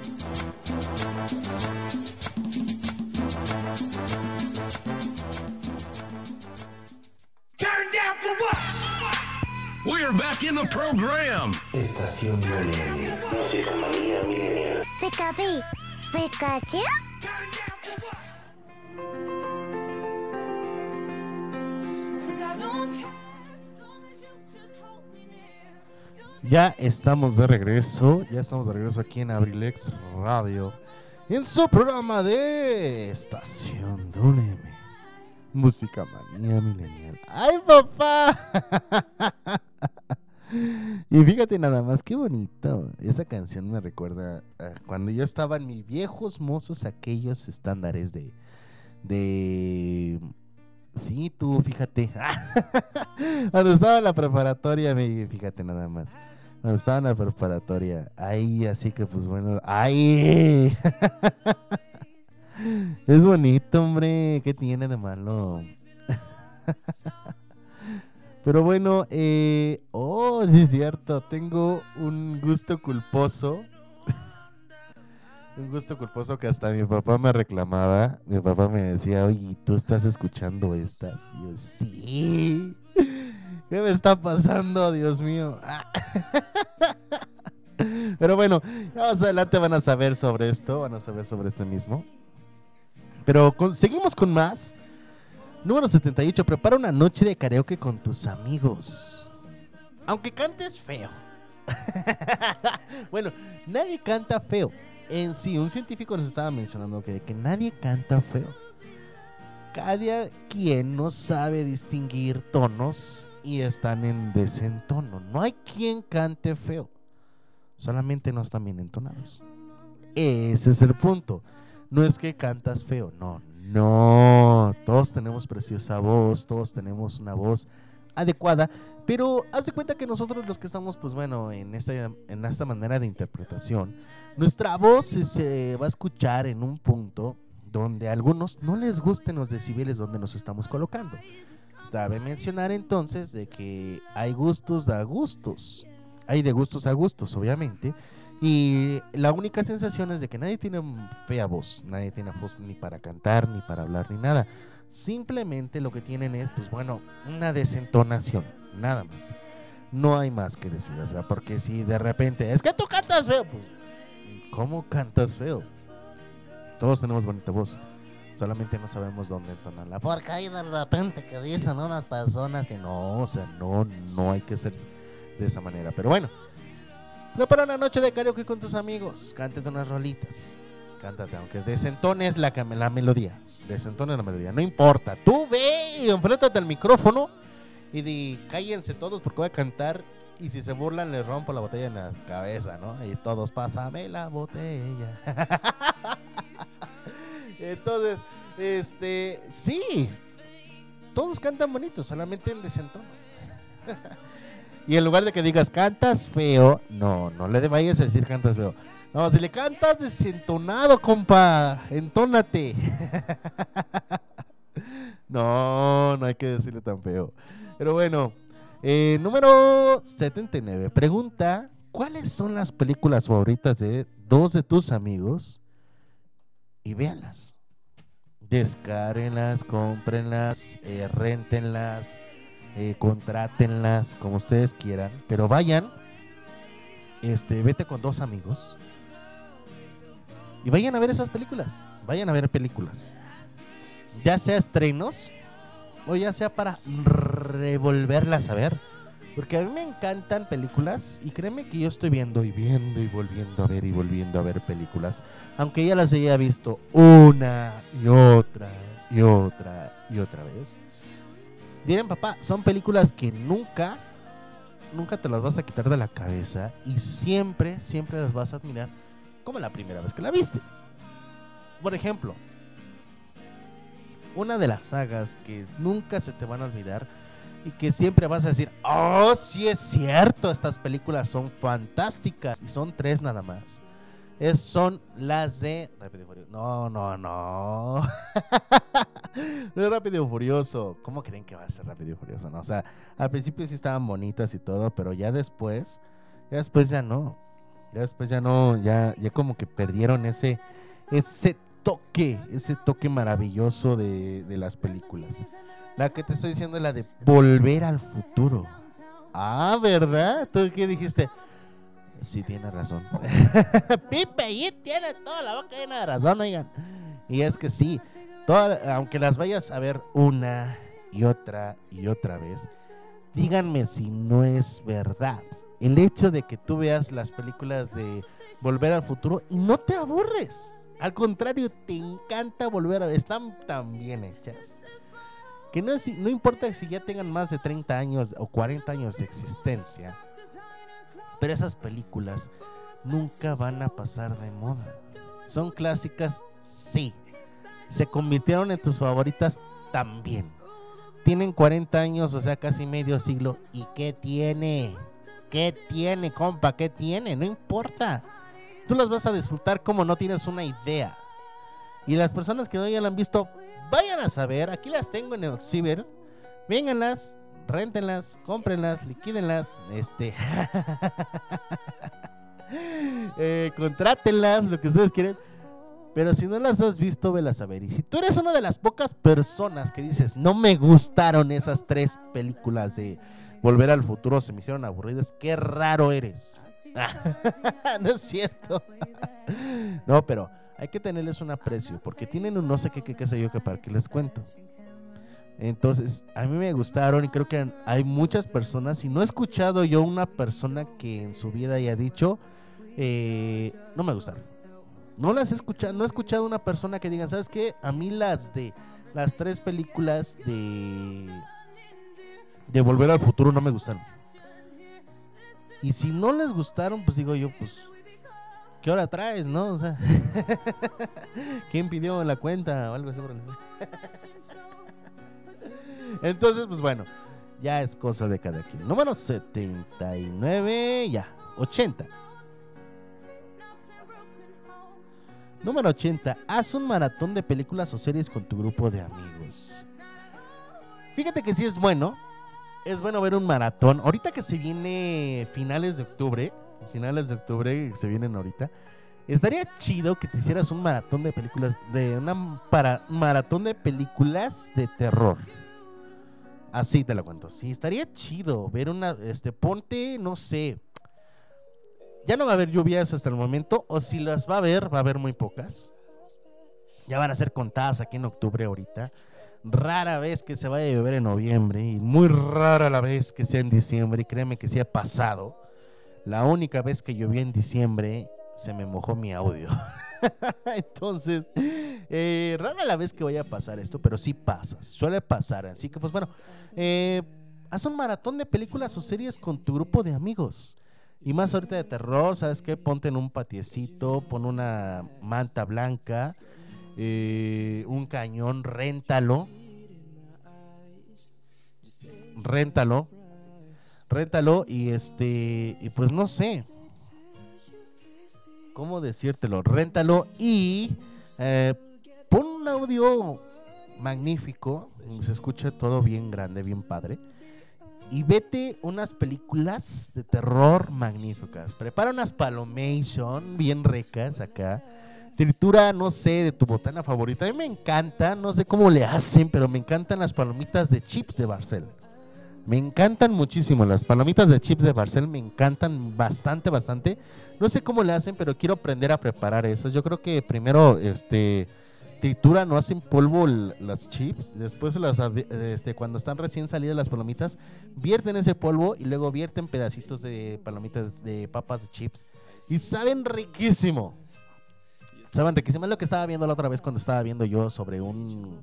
We're back in the program. Estación WM. Música manía milenial. Pikachu, Pikachu. Ya estamos de regreso, ya estamos de regreso aquí en Abrilex Radio, en su programa de Estación WM, Música Manía Milenial. ¡Ay, papá! y fíjate nada más, qué bonito. Esa canción me recuerda a cuando yo estaba en mis viejos mozos, aquellos estándares de... de Sí, tú, fíjate. Cuando estaba en la preparatoria, fíjate nada más. Cuando estaba en la preparatoria, ahí, así que pues bueno, ahí. es bonito, hombre. ¿Qué tiene de malo? Pero bueno, eh, oh, sí es cierto, tengo un gusto culposo. un gusto culposo que hasta mi papá me reclamaba. Mi papá me decía, oye, ¿tú estás escuchando estas? Y yo, sí. ¿Qué me está pasando, Dios mío? Pero bueno, más adelante van a saber sobre esto, van a saber sobre este mismo. Pero con- seguimos con más. Número 78, prepara una noche de karaoke con tus amigos. Aunque cantes feo. bueno, nadie canta feo. En sí, un científico nos estaba mencionando que, que nadie canta feo. Cada quien no sabe distinguir tonos y están en desentono. No hay quien cante feo. Solamente no están bien entonados. Ese es el punto. No es que cantas feo, no, no. Todos tenemos preciosa voz, todos tenemos una voz adecuada, pero haz de cuenta que nosotros los que estamos, pues bueno, en esta, en esta manera de interpretación, nuestra voz se, va a escuchar en un punto donde a algunos no les gusten los decibeles donde nos estamos colocando. Cabe mencionar entonces de que hay gustos a gustos. Hay de gustos a gustos, obviamente. Y la única sensación es de que nadie tiene fea voz. Nadie tiene voz ni para cantar, ni para hablar, ni nada. Simplemente lo que tienen es, pues bueno, una desentonación. Nada más. No hay más que decir. O sea, porque si de repente es que tú cantas feo, pues, ¿cómo cantas feo? Todos tenemos bonita voz. Solamente no sabemos dónde entonarla. Porque hay de repente que dicen unas personas que no, o sea, no, no hay que ser de esa manera. Pero bueno, prepara una noche de karaoke con tus amigos. Cántate unas rolitas. Cántate, aunque desentones la, la melodía. Desentones la melodía. No importa. Tú ve y enfréntate al micrófono y di, cállense todos porque voy a cantar. Y si se burlan, les rompo la botella en la cabeza, ¿no? Y todos, pásame la botella. Entonces, este, sí, todos cantan bonito, solamente en desentono. y en lugar de que digas cantas feo, no, no le vayas a decir cantas feo. No, si le cantas desentonado, compa, entónate. no, no hay que decirle tan feo. Pero bueno, eh, número 79. Pregunta, ¿cuáles son las películas favoritas de dos de tus amigos? Y véanlas. Descárenlas, cómprenlas, eh, réntenlas, eh, contrátenlas, como ustedes quieran. Pero vayan, este, vete con dos amigos y vayan a ver esas películas. Vayan a ver películas. Ya sea estrenos o ya sea para revolverlas a ver. Porque a mí me encantan películas y créeme que yo estoy viendo y viendo y volviendo a ver y volviendo a ver películas. Aunque ya las haya visto una y otra y otra y otra vez. Miren papá, son películas que nunca, nunca te las vas a quitar de la cabeza y siempre, siempre las vas a admirar como la primera vez que la viste. Por ejemplo, una de las sagas que nunca se te van a olvidar y que siempre vas a decir, oh, sí es cierto, estas películas son fantásticas y son tres nada más. Es, son las de Rápido y Furioso. No, no, no. no es Rápido y Furioso. ¿Cómo creen que va a ser Rápido y Furioso? No, o sea, al principio sí estaban bonitas y todo, pero ya después, ya después ya no. Ya después ya no, ya, ya como que perdieron ese, ese toque, ese toque maravilloso de, de las películas. La que te estoy diciendo es la de Volver al Futuro. Ah, ¿verdad? ¿Tú qué dijiste? Sí, tiene razón. Pipe, y tiene toda la boca llena de razón, oigan. Y es que sí, toda- aunque las vayas a ver una y otra y otra vez, díganme si no es verdad. El hecho de que tú veas las películas de Volver al Futuro y no te aburres. Al contrario, te encanta volver a ver. Están tan bien hechas. Que no, no importa si ya tengan más de 30 años o 40 años de existencia. Pero esas películas nunca van a pasar de moda. Son clásicas, sí. Se convirtieron en tus favoritas también. Tienen 40 años, o sea, casi medio siglo. ¿Y qué tiene? ¿Qué tiene, compa? ¿Qué tiene? No importa. Tú las vas a disfrutar como no tienes una idea. Y las personas que no ya la han visto, vayan a saber. Aquí las tengo en el ciber. Vénganlas, réntenlas, cómprenlas, liquídenlas. Este. eh, contrátenlas, lo que ustedes quieren. Pero si no las has visto, velas a ver. Y si tú eres una de las pocas personas que dices, no me gustaron esas tres películas de Volver al Futuro, se me hicieron aburridas, qué raro eres. no es cierto. no, pero hay que tenerles un aprecio, porque tienen un no sé qué, qué, qué sé yo, que para qué les cuento. Entonces, a mí me gustaron y creo que hay muchas personas, y no he escuchado yo una persona que en su vida haya dicho, eh, no me gustaron. No las he escuchado, no he escuchado una persona que diga, ¿sabes qué? A mí las de las tres películas de de Volver al Futuro no me gustaron. Y si no les gustaron, pues digo yo, pues ¿qué hora traes, no? O sea, ¿quién pidió la cuenta o algo así por? Entonces, pues bueno, ya es cosa de cada quien. Número 79, ya, 80. Número 80. Haz un maratón de películas o series con tu grupo de amigos. Fíjate que sí es bueno. Es bueno ver un maratón. Ahorita que se viene finales de octubre. Finales de octubre que se vienen ahorita. Estaría chido que te hicieras un maratón de películas. De una para, maratón de películas de terror. Así te lo cuento. Sí, estaría chido ver una. Este, ponte, no sé. Ya no va a haber lluvias hasta el momento, o si las va a haber, va a haber muy pocas. Ya van a ser contadas aquí en octubre ahorita. Rara vez que se vaya a llover en noviembre y muy rara la vez que sea en diciembre. Y créeme que sí ha pasado. La única vez que llovió en diciembre se me mojó mi audio. Entonces, eh, rara la vez que vaya a pasar esto, pero sí pasa, suele pasar. Así que, pues bueno, eh, haz un maratón de películas o series con tu grupo de amigos. Y más ahorita de terror, ¿sabes qué? Ponte en un patiecito, pon una manta blanca, eh, un cañón, réntalo. Réntalo. Réntalo y este, y pues no sé. ¿Cómo decírtelo? Réntalo y eh, pon un audio magnífico, se escucha todo bien grande, bien padre y vete unas películas de terror magníficas. Prepara unas palomation bien ricas acá. Tritura, no sé, de tu botana favorita. A mí me encanta, no sé cómo le hacen, pero me encantan las palomitas de chips de Barcel. Me encantan muchísimo las palomitas de chips de Barcel, me encantan bastante, bastante. No sé cómo le hacen, pero quiero aprender a preparar eso. Yo creo que primero, este, trituran o hacen polvo las chips, después este, cuando están recién salidas las palomitas, vierten ese polvo y luego vierten pedacitos de palomitas de papas de chips y saben riquísimo. Saben riquísimo, es lo que estaba viendo la otra vez cuando estaba viendo yo sobre un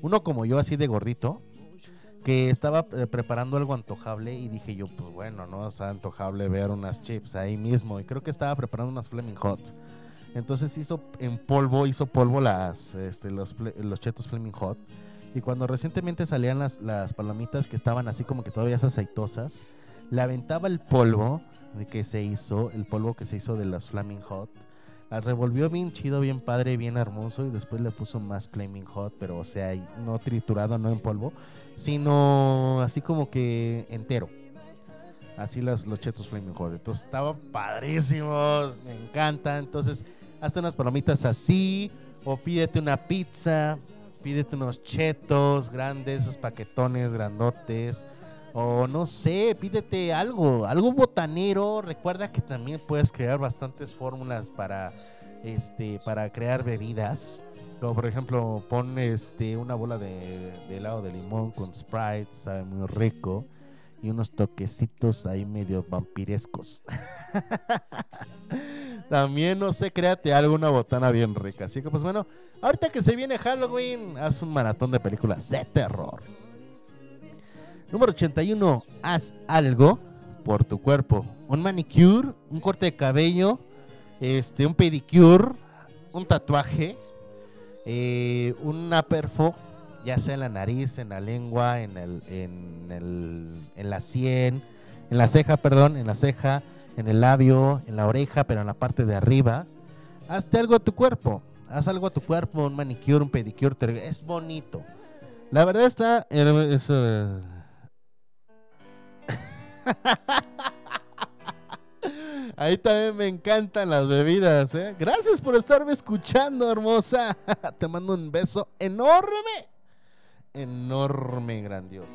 uno como yo así de gordito que estaba eh, preparando algo antojable y dije yo, pues bueno, no, o sea, antojable ver unas chips ahí mismo y creo que estaba preparando unas Fleming Hot. Entonces hizo en polvo, hizo polvo las, este, los, los chetos Flaming Hot. Y cuando recientemente salían las, las palomitas que estaban así como que todavía aceitosas, le aventaba el polvo que se hizo, el polvo que se hizo de los Flaming Hot, La revolvió bien chido, bien padre, bien hermoso y después le puso más Flaming Hot, pero o sea, no triturado, no en polvo, sino así como que entero. Así los, los chetos Flaming Hot. Entonces estaban padrísimos, me encanta. Entonces, hazte unas palomitas así, o pídete una pizza, pídete unos chetos grandes, esos paquetones grandotes. O no sé, pídete algo, algo botanero. Recuerda que también puedes crear bastantes fórmulas para, este, para crear bebidas. Como por ejemplo, pon este, una bola de, de helado de limón con Sprite, sabe muy rico. Y unos toquecitos ahí medio vampirescos. También, no sé, créate algo, una botana bien rica. Así que, pues bueno, ahorita que se viene Halloween, haz un maratón de películas de terror. Número 81, haz algo por tu cuerpo. Un manicure, un corte de cabello, este, un pedicure, un tatuaje, eh, una perfo, ya sea en la nariz, en la lengua, en, el, en, el, en la sien, en la ceja, perdón, en la ceja, en el labio, en la oreja, pero en la parte de arriba. Hazte algo a tu cuerpo. Haz algo a tu cuerpo, un manicure, un pedicure, es bonito. La verdad está... eh, es, eh, Ahí también me encantan las bebidas, ¿eh? Gracias por estarme escuchando, hermosa. Te mando un beso enorme. Enorme, grandioso.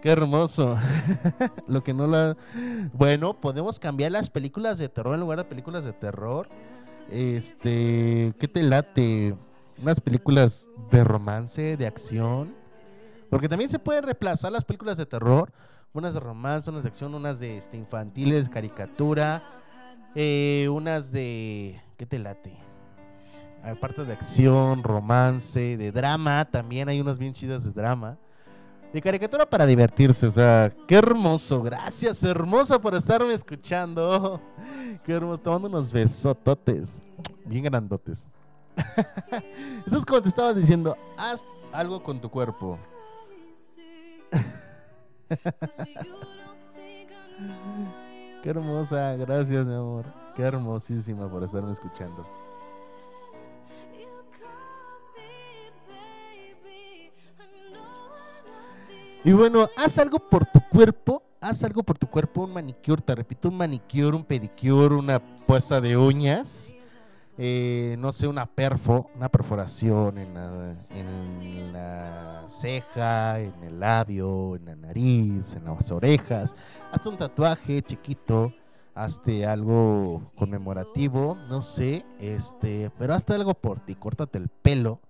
Qué hermoso. Lo que no la. Bueno, podemos cambiar las películas de terror en lugar de películas de terror. Este. ¿Qué te late? Unas películas de romance, de acción. Porque también se pueden reemplazar las películas de terror. Unas de romance, unas de acción, unas de este, infantiles, caricatura. eh, unas de. ¿Qué te late? Aparte de acción, romance, de drama. También hay unas bien chidas de drama. De caricatura para divertirse, o sea, qué hermoso. Gracias, hermosa, por estarme escuchando. Qué hermoso, tomando unos besototes, bien grandotes. Entonces, como te estaba diciendo, haz algo con tu cuerpo. Qué hermosa, gracias, mi amor. Qué hermosísima por estarme escuchando. Y bueno, haz algo por tu cuerpo. Haz algo por tu cuerpo, un manicure, te repito, un manicure, un pedicure, una puesta de uñas. Eh, no sé, una perfo, una perforación en la, ceja, en el labio, en la nariz, en las orejas. Hazte un tatuaje chiquito, hazte algo conmemorativo, no sé, este, pero hazte algo por ti, córtate el pelo,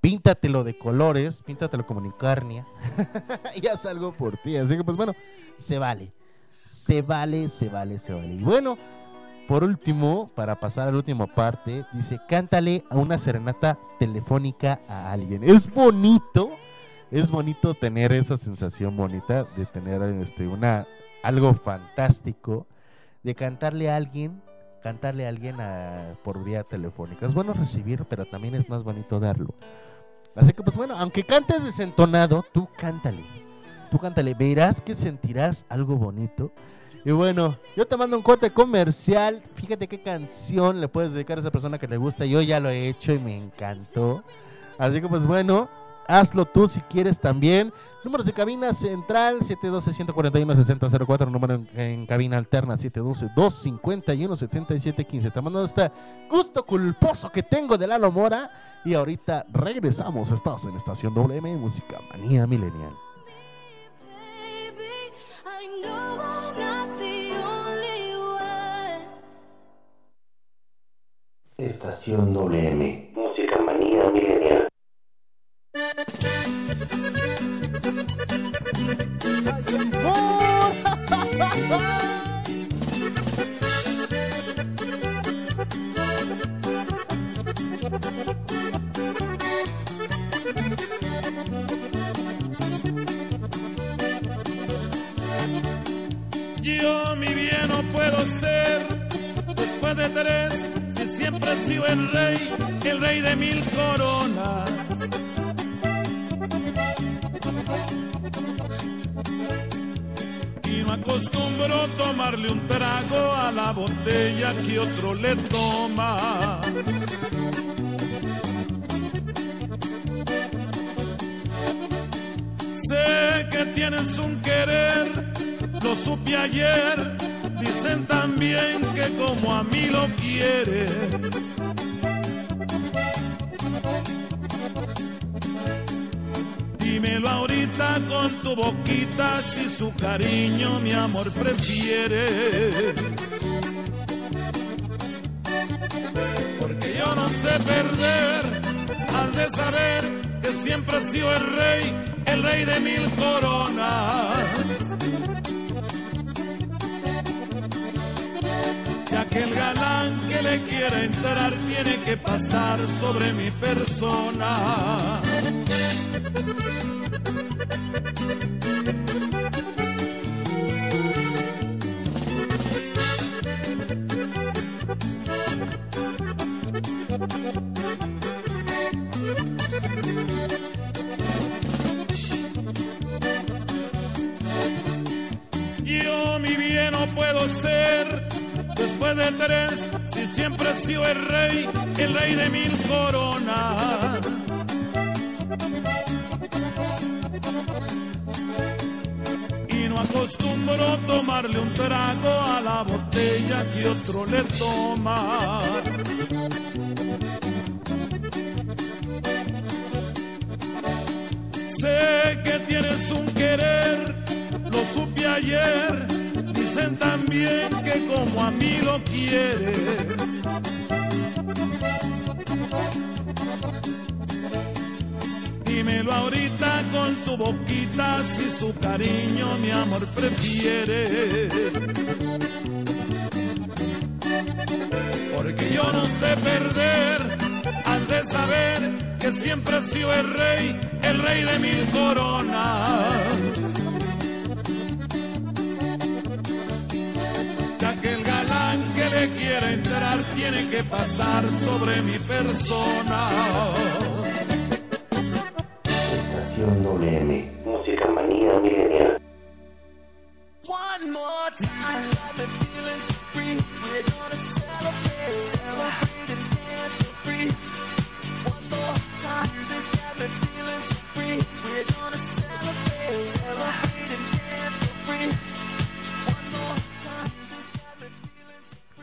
píntatelo de colores, píntatelo como unicornia y haz algo por ti. Así que pues bueno, se vale, se vale, se vale, se vale. Y bueno, por último, para pasar a la última parte, dice, cántale a una serenata telefónica a alguien. Es bonito, es bonito tener esa sensación bonita de tener este, una, algo fantástico, de cantarle a alguien, cantarle a alguien a- por vía telefónica. Es bueno recibir, pero también es más bonito darlo. Así que pues bueno, aunque cantes desentonado, tú cántale. Tú cántale, verás que sentirás algo bonito. Y bueno, yo te mando un corte comercial. Fíjate qué canción le puedes dedicar a esa persona que te gusta. Yo ya lo he hecho y me encantó. Así que pues bueno, hazlo tú si quieres también. Números de cabina central 712-141-6004. Número en, cabina alterna 712-251-7715. Te mando este gusto culposo que tengo de Lalo Mora. Y ahorita regresamos. Estás en Estación WM Música Manía Milenial. Estación WM. Música manía milenial. Yo mi bien no puedo ser después de tres, he sido el rey, el rey de mil coronas. Y no acostumbro tomarle un trago a la botella que otro le toma. Sé que tienes un querer, lo supe ayer. Dicen también que como a mí lo quieres. Tu boquita si su cariño mi amor prefiere. Porque yo no sé perder, has de saber que siempre ha sido el rey, el rey de mil coronas. Ya que el galán que le quiera entrar tiene que pasar sobre mi persona. Yo mi bien no puedo ser después de tres, si siempre he sido el rey, el rey de mil coronas. Acostumbro tomarle un trago a la botella que otro le toma. Sé que tienes un querer, lo supe ayer. Dicen también que como a mí lo quieres. Dímelo ahorita con tu boquita si su cariño mi amor prefiere. Porque yo no sé perder, has de saber que siempre he sido el rey, el rey de mil coronas. Ya que el galán que le quiera entrar tiene que pasar sobre mi persona. Estación WM. Música manía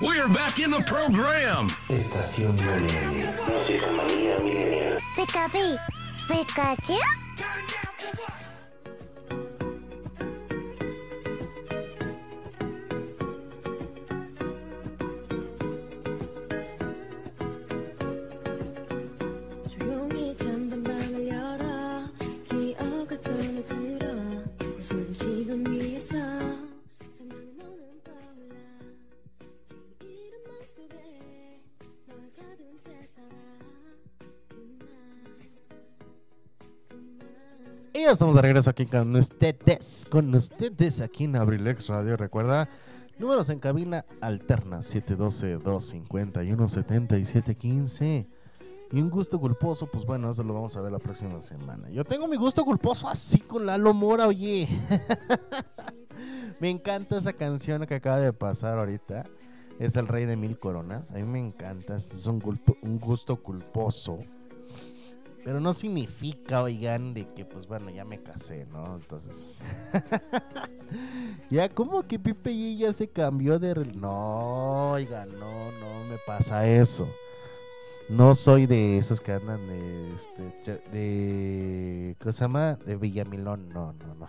We're back in the program. Estación WM. Música manía milenial. Pikapi, Pikachu. Estamos de regreso aquí con ustedes, con ustedes aquí en Abrilex Radio. Recuerda, números en cabina alterna 712-251-7715. Y un gusto culposo, pues bueno, eso lo vamos a ver la próxima semana. Yo tengo mi gusto culposo así con Lalo Mora, oye. me encanta esa canción que acaba de pasar ahorita. Es el rey de mil coronas. A mí me encanta, es un, un gusto culposo. Pero no significa, oigan, de que pues bueno, ya me casé, ¿no? Entonces. ya, como que Pipe G ya se cambió de. No, oigan, no, no me pasa eso. No soy de esos que andan de. Este, de ¿Cómo se llama? De Villamilón. No, no, no.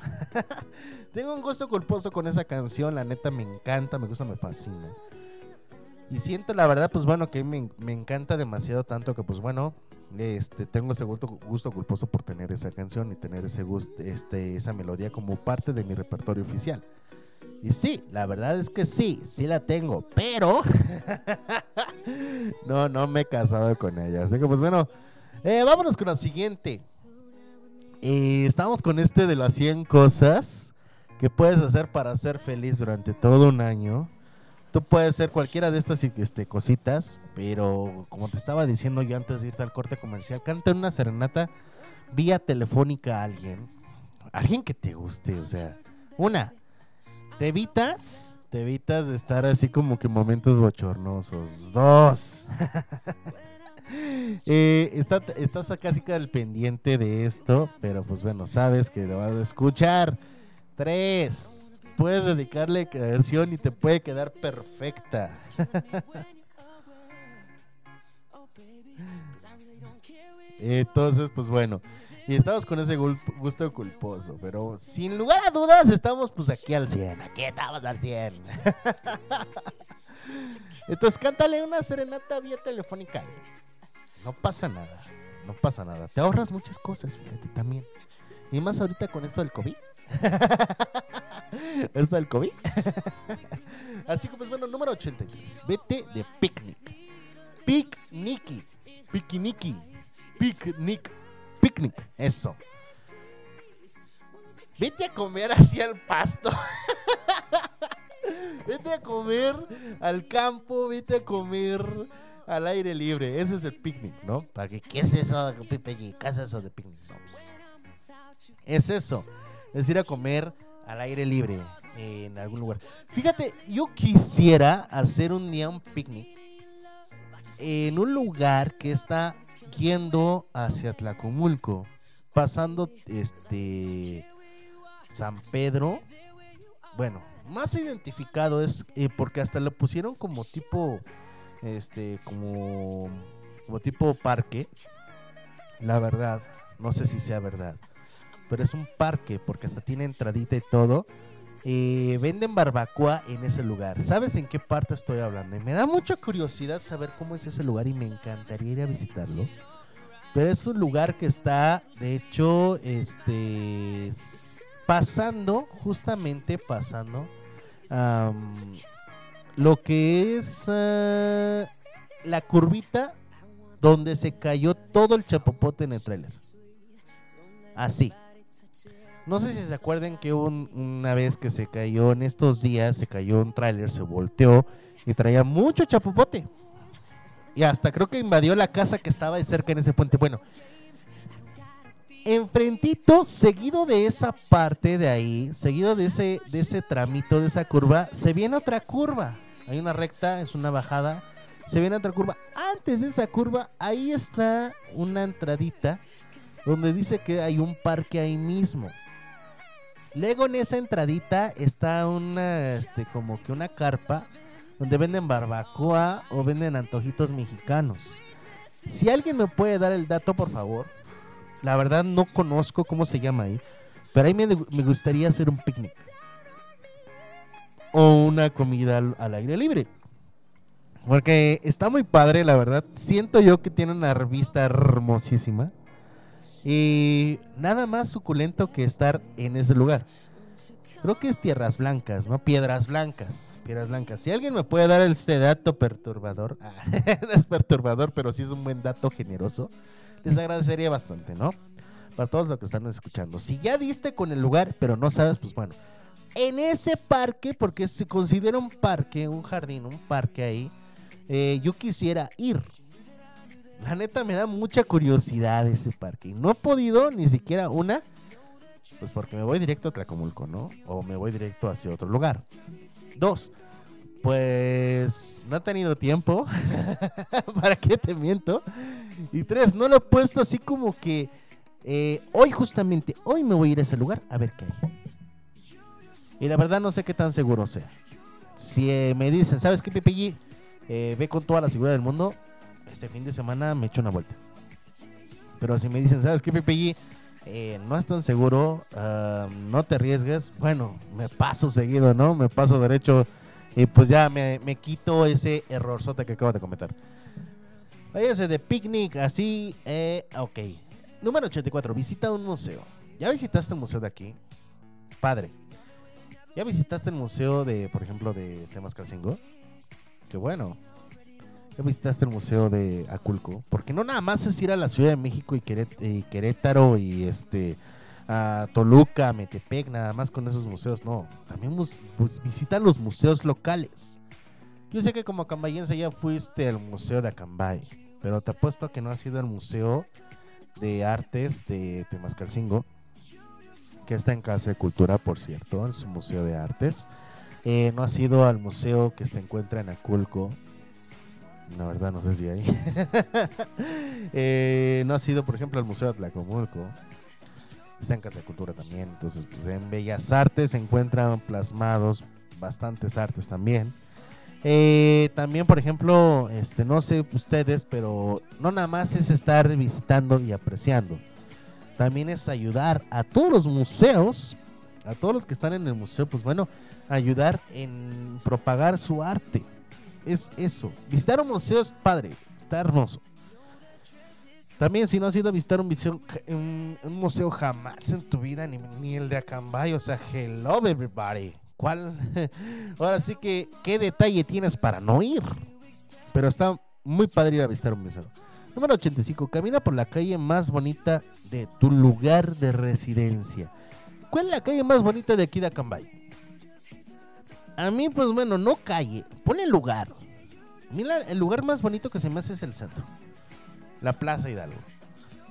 Tengo un gusto culposo con esa canción, la neta me encanta, me gusta, me fascina. Y siento la verdad, pues bueno, que me, me encanta demasiado tanto que pues bueno, este, tengo ese gusto, culposo por tener esa canción y tener ese gusto, este, esa melodía como parte de mi repertorio oficial. Y sí, la verdad es que sí, sí la tengo, pero no, no me he casado con ella. Así que pues bueno, eh, vámonos con la siguiente. Eh, estamos con este de las 100 cosas que puedes hacer para ser feliz durante todo un año. Tú puedes hacer cualquiera de estas este, cositas, pero como te estaba diciendo yo antes de irte al corte comercial, canta una serenata vía telefónica a alguien. Alguien que te guste, o sea, una, te evitas, te evitas de estar así como que momentos bochornosos. Dos, eh, está- estás casi al pendiente de esto, pero pues bueno, sabes que lo vas a escuchar. Tres, puedes dedicarle canción y te puede quedar perfecta. Entonces, pues bueno, y estamos con ese gusto culposo, pero sin lugar a dudas estamos pues aquí al 100, aquí estamos al 100. Entonces cántale una serenata vía telefónica. No pasa nada, no pasa nada. Te ahorras muchas cosas, fíjate también. Y más ahorita con esto del COVID. esto del COVID. Así que pues bueno, número 83. Vete de picnic. Picnic. Picnic. Picnic. Picnic. Eso. Vete a comer así al pasto. vete a comer al campo, vete a comer al aire libre. Ese es el picnic, ¿no? Para que, ¿qué es eso, Pipe? ¿Qué es eso de picnic? Es eso. Es ir a comer al aire libre en algún lugar. Fíjate, yo quisiera hacer un día un picnic en un lugar que está yendo hacia Tlacomulco, pasando este San Pedro. Bueno, más identificado es eh, porque hasta lo pusieron como tipo este como como tipo parque. La verdad, no sé si sea verdad, pero es un parque porque hasta tiene entradita y todo. Eh, venden barbacoa en ese lugar. ¿Sabes en qué parte estoy hablando? Y me da mucha curiosidad saber cómo es ese lugar y me encantaría ir a visitarlo. Pero es un lugar que está, de hecho, este, pasando, justamente pasando, am, lo que es ah, la curvita donde se cayó todo el chapopote en el trailer. Así. No sé si se acuerdan que una vez que se cayó en estos días, se cayó un tráiler, se volteó y traía mucho chapopote. Y hasta creo que invadió la casa que estaba de cerca en ese puente. Bueno, enfrentito, seguido de esa parte de ahí, seguido de ese, de ese tramito, de esa curva, se viene otra curva. Hay una recta, es una bajada, se viene otra curva. Antes de esa curva, ahí está una entradita donde dice que hay un parque ahí mismo. Luego en esa entradita está una, este, como que una carpa donde venden barbacoa o venden antojitos mexicanos. Si alguien me puede dar el dato, por favor. La verdad no conozco cómo se llama ahí, pero ahí me, me gustaría hacer un picnic o una comida al, al aire libre. Porque está muy padre, la verdad. Siento yo que tiene una vista hermosísima. Y nada más suculento que estar en ese lugar. Creo que es Tierras Blancas, ¿no? Piedras Blancas. Piedras Blancas. Si alguien me puede dar este dato perturbador, es perturbador, pero sí es un buen dato generoso, les agradecería bastante, ¿no? Para todos los que están escuchando. Si ya diste con el lugar, pero no sabes, pues bueno. En ese parque, porque se considera un parque, un jardín, un parque ahí, eh, yo quisiera ir. La neta me da mucha curiosidad ese parque. No he podido ni siquiera una. Pues porque me voy directo a Tlacomulco, ¿no? O me voy directo hacia otro lugar. Dos. Pues no he tenido tiempo. ¿Para qué te miento? Y tres, no lo he puesto así como que eh, hoy justamente, hoy me voy a ir a ese lugar a ver qué hay. Y la verdad no sé qué tan seguro sea. Si eh, me dicen, ¿sabes qué, Pepe? Eh, ve con toda la seguridad del mundo, este fin de semana me echo una vuelta. Pero si me dicen, ¿sabes qué, Pepe G? Eh, no es tan seguro, ah, no te arriesgues. Bueno, me paso seguido, ¿no? Me paso derecho y pues ya me, me quito ese errorzote que acabo de cometer. Váyase de picnic, así, eh, ok. Número 84, visita un museo. ¿Ya visitaste el museo de aquí? Padre. ¿Ya visitaste el museo de, por ejemplo, de Temascalcingo? Qué bueno. ¿Ya visitaste el museo de Aculco? Porque no nada más es ir a la Ciudad de México y, Querét- y Querétaro y este a Toluca, Metepec, nada más con esos museos, no. También pues, visita los museos locales. Yo sé que como acambayense ya fuiste al museo de Acambay, pero te apuesto que no has ido al museo de artes de Temascalcingo, que está en Casa de Cultura, por cierto, es un museo de artes. Eh, no has ido al museo que se encuentra en Aculco. La verdad, no sé si ahí. Eh, no has ido, por ejemplo, al Museo de Tlacomulco. Está en Casa de Cultura también. Entonces, pues en Bellas Artes se encuentran plasmados bastantes artes también. Eh, también, por ejemplo, este, no sé ustedes, pero no nada más es estar visitando y apreciando. También es ayudar a todos los museos, a todos los que están en el museo, pues bueno, ayudar en propagar su arte. Es eso. Visitar un museo es padre, está hermoso. También si no has ido a visitar un, museo, un, museo jamás en tu vida, ni, ni el de Acambay, o sea, hello everybody. ¿Cuál? Ahora sí que, ¿qué detalle tienes para no ir? Pero está muy padre ir a visitar un museo. Número 85. Camina por la calle más bonita de tu lugar de residencia. ¿Cuál es la calle más bonita de aquí de Acambay? A mí, pues bueno, no calle, pone lugar. Mira, el lugar más bonito que se me hace es el centro. La Plaza Hidalgo.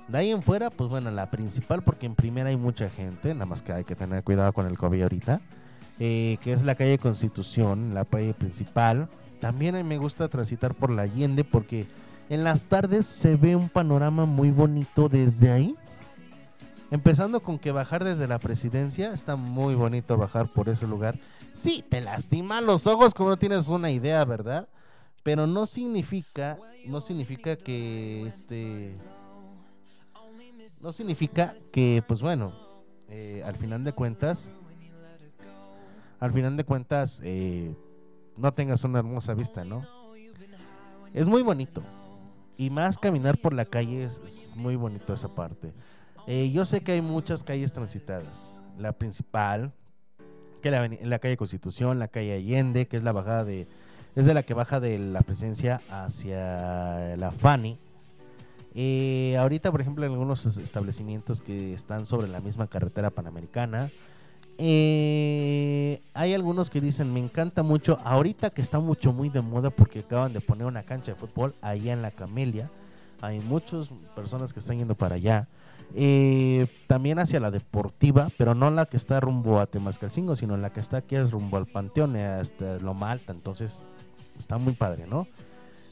De ahí en fuera, pues bueno, la principal, porque en primera hay mucha gente, nada más que hay que tener cuidado con el COVID ahorita, eh, que es la calle Constitución, la calle principal. También a mí me gusta transitar por la Allende porque en las tardes se ve un panorama muy bonito desde ahí. Empezando con que bajar desde la presidencia, está muy bonito bajar por ese lugar. Sí, te lastima los ojos como no tienes una idea, ¿verdad? Pero no significa, no significa que este, no significa que, pues bueno, eh, al final de cuentas, al final de cuentas, eh, no tengas una hermosa vista, ¿no? Es muy bonito. Y más caminar por la calle es, es muy bonito esa parte. Eh, yo sé que hay muchas calles transitadas. La principal, que la, la calle Constitución, la calle Allende, que es la bajada de, es de la que baja de la presencia hacia la Fani. Ahorita, por ejemplo, en algunos es- establecimientos que están sobre la misma carretera panamericana, eh, hay algunos que dicen, me encanta mucho, ahorita que está mucho muy de moda porque acaban de poner una cancha de fútbol allá en la Camelia, hay muchas personas que están yendo para allá. Eh, también hacia la deportiva, pero no la que está rumbo a Temascalcingo, sino la que está aquí es rumbo al Panteón, eh, hasta Loma Alta, entonces está muy padre, ¿no?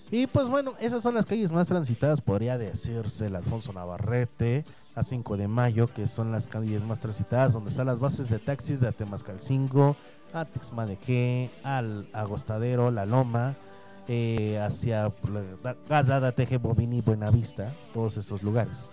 Y pues bueno, esas son las calles más transitadas, podría decirse el Alfonso Navarrete, a 5 de mayo, que son las calles más transitadas, donde están las bases de taxis de Atemascalcingo, a Texmadejé, al Agostadero, La Loma, eh, hacia Gazada, Teje, Bobini, Buenavista, todos esos lugares.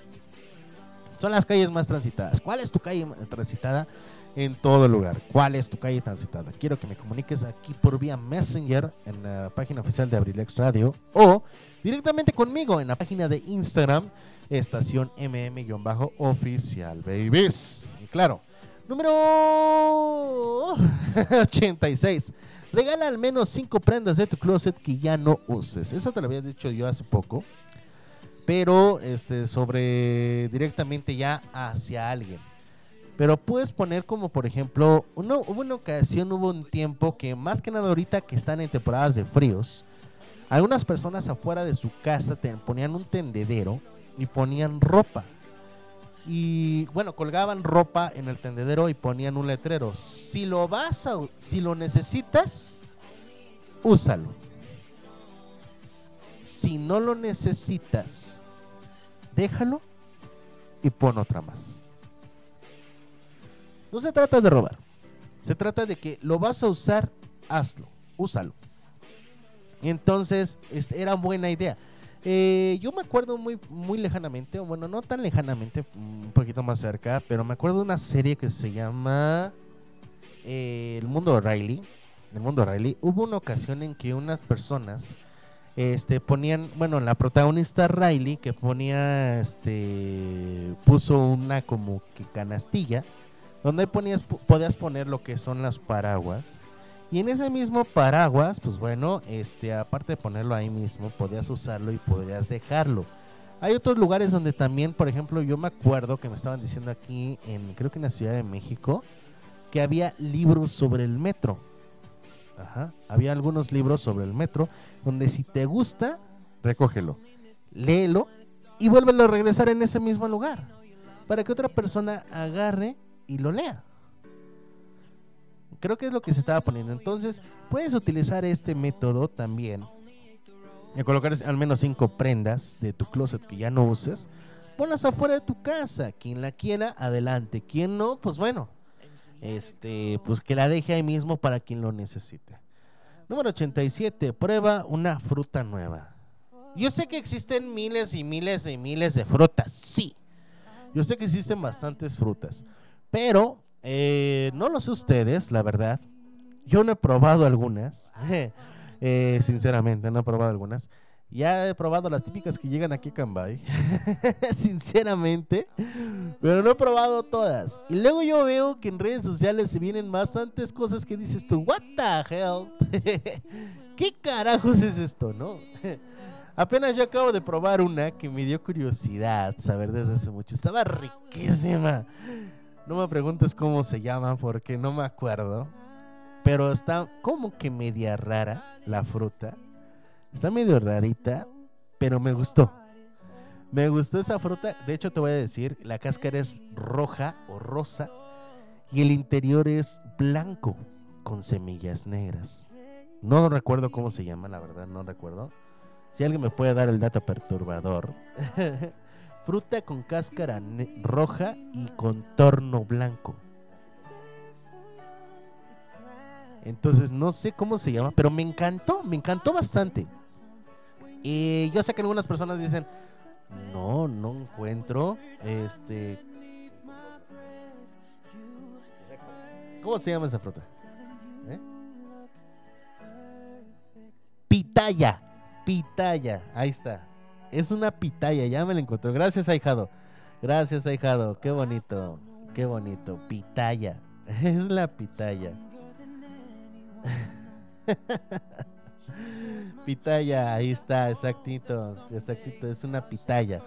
Son las calles más transitadas. ¿Cuál es tu calle transitada? En todo lugar. ¿Cuál es tu calle transitada? Quiero que me comuniques aquí por vía Messenger en la página oficial de Abrilex Radio o directamente conmigo en la página de Instagram, estación mm-oficial, babies. Y claro, número 86. Regala al menos 5 prendas de tu closet que ya no uses. Eso te lo había dicho yo hace poco pero este sobre directamente ya hacia alguien. Pero puedes poner como por ejemplo, uno, hubo una ocasión, hubo un tiempo que más que nada ahorita que están en temporadas de fríos, algunas personas afuera de su casa te ponían un tendedero y ponían ropa. Y bueno, colgaban ropa en el tendedero y ponían un letrero. Si lo vas a, si lo necesitas, úsalo. Si no lo necesitas, déjalo y pon otra más. No se trata de robar. Se trata de que lo vas a usar, hazlo, úsalo. Entonces era buena idea. Eh, yo me acuerdo muy, muy lejanamente, o bueno, no tan lejanamente, un poquito más cerca, pero me acuerdo de una serie que se llama eh, El Mundo de Riley. El Mundo de Riley. Hubo una ocasión en que unas personas este ponían, bueno, la protagonista Riley que ponía este puso una como que canastilla donde ponías podías poner lo que son las paraguas y en ese mismo paraguas, pues bueno, este aparte de ponerlo ahí mismo, podías usarlo y podías dejarlo. Hay otros lugares donde también, por ejemplo, yo me acuerdo que me estaban diciendo aquí en creo que en la Ciudad de México que había libros sobre el metro. Ajá. Había algunos libros sobre el metro donde si te gusta, recógelo, léelo y vuélvelo a regresar en ese mismo lugar para que otra persona agarre y lo lea. Creo que es lo que se estaba poniendo. Entonces, puedes utilizar este método también de colocar al menos cinco prendas de tu closet que ya no uses. Ponlas afuera de tu casa. Quien la quiera, adelante. Quien no, pues bueno, este, pues que la deje ahí mismo para quien lo necesite. Número 87, prueba una fruta nueva. Yo sé que existen miles y miles y miles de frutas, sí. Yo sé que existen bastantes frutas, pero eh, no lo sé ustedes, la verdad. Yo no he probado algunas, eh, sinceramente, no he probado algunas. Ya he probado las típicas que llegan aquí a Cambay, sinceramente, pero no he probado todas. Y luego yo veo que en redes sociales se vienen bastantes cosas que dices tú, what the hell? ¿Qué carajos es esto, no? Apenas yo acabo de probar una que me dio curiosidad saber desde hace mucho. Estaba riquísima. No me preguntes cómo se llama porque no me acuerdo. Pero está como que media rara la fruta. Está medio rarita, pero me gustó. Me gustó esa fruta. De hecho, te voy a decir, la cáscara es roja o rosa y el interior es blanco con semillas negras. No recuerdo cómo se llama, la verdad, no recuerdo. Si alguien me puede dar el dato perturbador. Fruta con cáscara roja y contorno blanco. Entonces no sé cómo se llama, pero me encantó, me encantó bastante. Y yo sé que algunas personas dicen, no, no encuentro. Este. ¿Cómo se llama esa fruta? ¿Eh? Pitaya. Pitaya. Ahí está. Es una pitaya, ya me la encontré. Gracias, ahijado. Gracias, ahijado. Qué bonito. Qué bonito. Pitaya. Es la pitaya. pitaya, ahí está, exactito. Exactito, es una pitaya.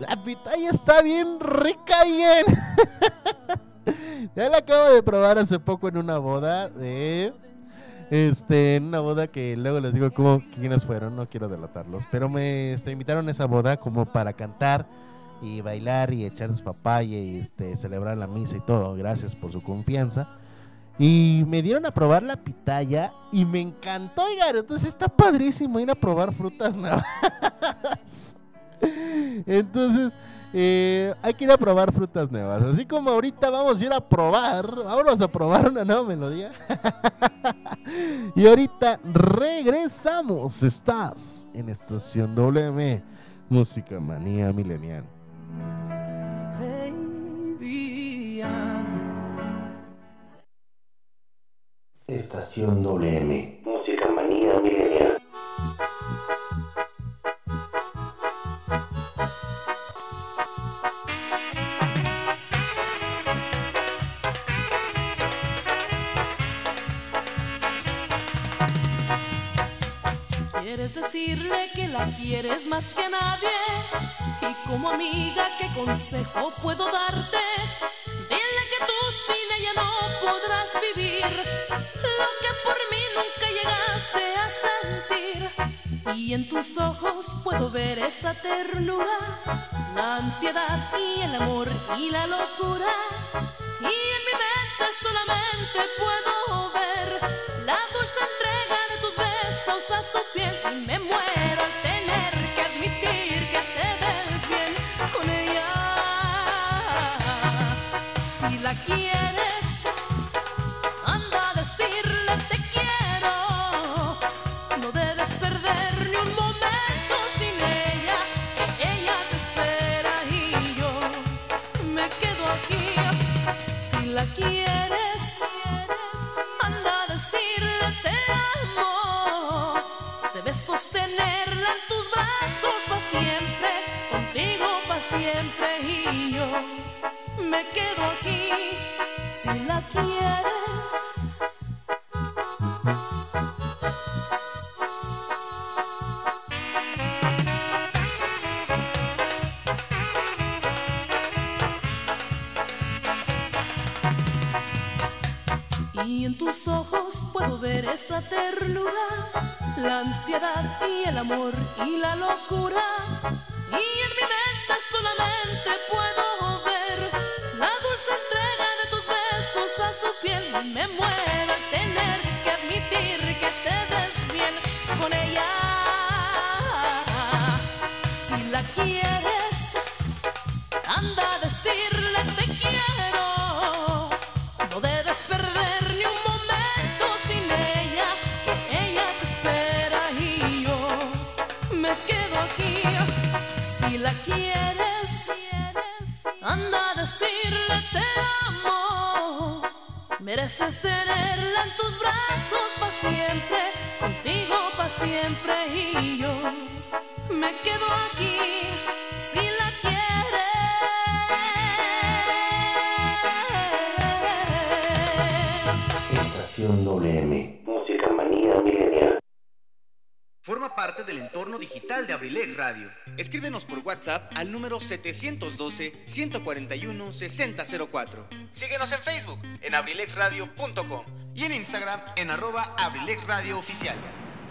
La pitaya está bien rica, bien. ya la acabo de probar hace poco en una boda de este, en una boda que luego les digo cómo, quiénes fueron, no quiero delatarlos, pero me este, invitaron a esa boda como para cantar y bailar y echar despapalle y este, celebrar la misa y todo. Gracias por su confianza. Y me dieron a probar la pitaya y me encantó, oigan, entonces está padrísimo ir a probar frutas nuevas. entonces, eh, hay que ir a probar frutas nuevas. Así como ahorita vamos a ir a probar, vamos a probar una nueva melodía. y ahorita regresamos. Estás en Estación WM, Música Manía Milenial. Estación WM. Música manía milenial. Quieres decirle que la quieres más que nadie y como amiga qué consejo puedo darte. Y en tus ojos puedo ver esa ternura, la ansiedad y el amor y la locura. Y en mi mente solamente puedo ver la dulce entrega de tus besos a su piel y me muero número 712-141-6004. Síguenos en Facebook en abrilexradio.com y en Instagram en arroba abrilexradiooficial.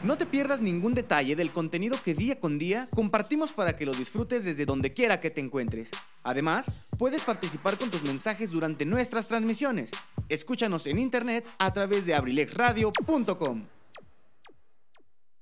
No te pierdas ningún detalle del contenido que día con día compartimos para que lo disfrutes desde donde quiera que te encuentres. Además, puedes participar con tus mensajes durante nuestras transmisiones. Escúchanos en internet a través de abrilexradio.com.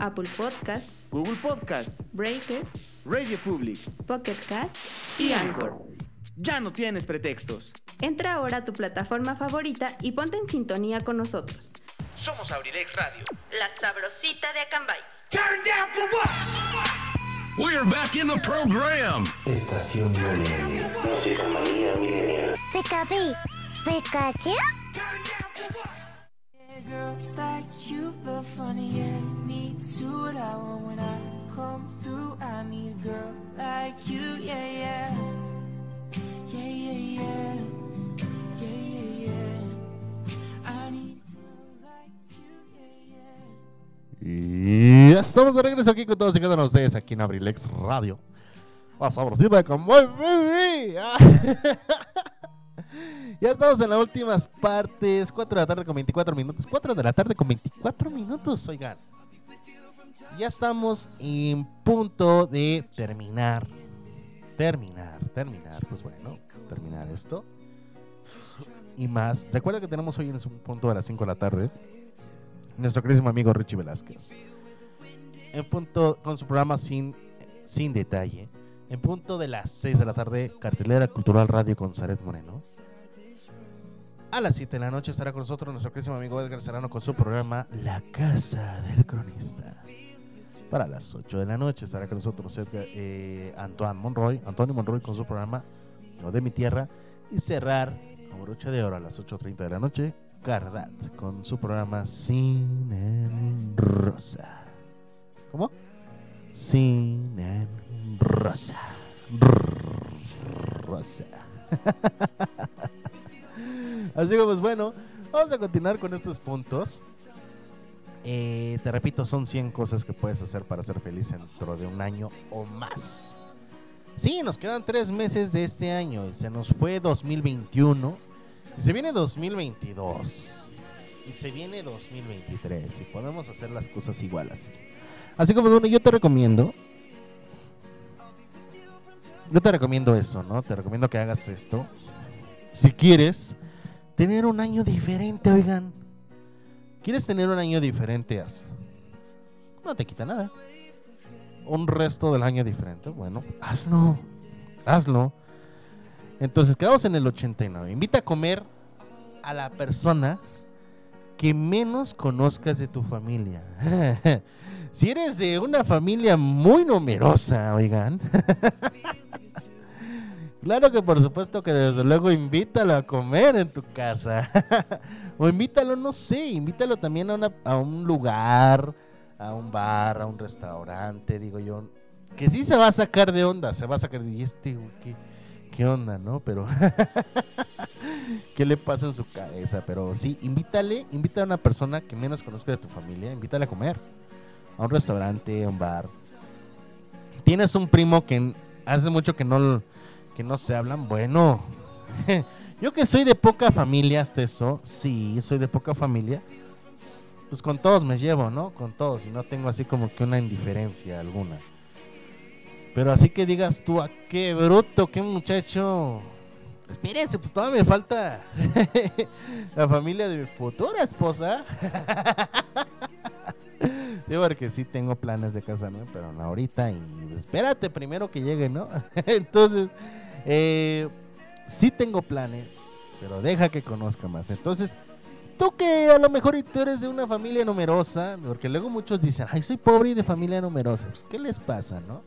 Apple Podcast, Google Podcast, Breaker, Radio Public Pocket Cast y Anchor. Ya no tienes pretextos. Entra ahora a tu plataforma favorita y ponte en sintonía con nosotros. Somos Abrilex Radio. La sabrosita de Acambay. We're back in the program. Estación. Música. Pikachu, Pikachu. Girls like you look funny, yeah. Me too, what I want when I come through. I need a girl like you, yeah, yeah. Yeah, yeah, yeah. Yeah, yeah, yeah. I need Y estamos de regreso aquí con todos y cada uno de ustedes aquí en Abrilex Radio. La sabrosita con muy baby. Ya estamos en las últimas partes. 4 de la tarde con 24 minutos. 4 de la tarde con 24 minutos, oigan. Ya estamos en punto de terminar. Terminar, terminar. Pues bueno, terminar esto. Y más. Recuerda que tenemos hoy en un punto a las 5 de la tarde. Nuestro queridísimo amigo Richie Velázquez. En punto con su programa Sin, sin Detalle. En punto de las 6 de la tarde, Cartelera Cultural Radio con Zaret Moreno. A las 7 de la noche estará con nosotros nuestro queridísimo amigo Edgar Serrano con su programa La Casa del Cronista. Para las 8 de la noche estará con nosotros Edgar, eh, Antoine Monroy, Antonio Monroy con su programa Lo de mi tierra. Y cerrar con broche de oro a las 8.30 de la noche, Cardat con su programa Sin en Rosa. ¿Cómo? Sin en Rosa. Rosa. Así que pues bueno, vamos a continuar con estos puntos. Eh, te repito, son 100 cosas que puedes hacer para ser feliz dentro de un año o más. Sí, nos quedan tres meses de este año se nos fue 2021 y se viene 2022 y se viene 2023 y podemos hacer las cosas igual así. Así que pues bueno, yo te recomiendo yo te recomiendo eso, ¿no? Te recomiendo que hagas esto. Si quieres tener un año diferente, oigan. ¿Quieres tener un año diferente? Haz. No te quita nada. Un resto del año diferente. Bueno, hazlo. Hazlo. Entonces, quedamos en el 89. Invita a comer a la persona que menos conozcas de tu familia. si eres de una familia muy numerosa, oigan. Claro que por supuesto que desde luego invítalo a comer en tu casa. o invítalo, no sé, invítalo también a, una- a un lugar, a un bar, a un restaurante, digo yo. Que sí se va a sacar de onda, se va a sacar de... "¿Y este, qué, qué onda, no? Pero... ¿Qué le pasa en su cabeza? Pero sí, invítale, invita a una persona que menos conozca de tu familia, invítale a comer. A un restaurante, a un bar. Tienes un primo que hace mucho que no, no se hablan. Bueno, yo que soy de poca familia, hasta eso, sí, soy de poca familia. Pues con todos me llevo, ¿no? Con todos, y no tengo así como que una indiferencia alguna. Pero así que digas tú, ¿a qué bruto, qué muchacho? Espérense, pues todavía me falta la familia de mi futura esposa. Digo, porque sí tengo planes de casarme, pero no ahorita. Y espérate primero que llegue, ¿no? Entonces, eh, sí tengo planes, pero deja que conozca más. Entonces, tú que a lo mejor tú eres de una familia numerosa, porque luego muchos dicen, ay, soy pobre y de familia numerosa. Pues, ¿qué les pasa, no?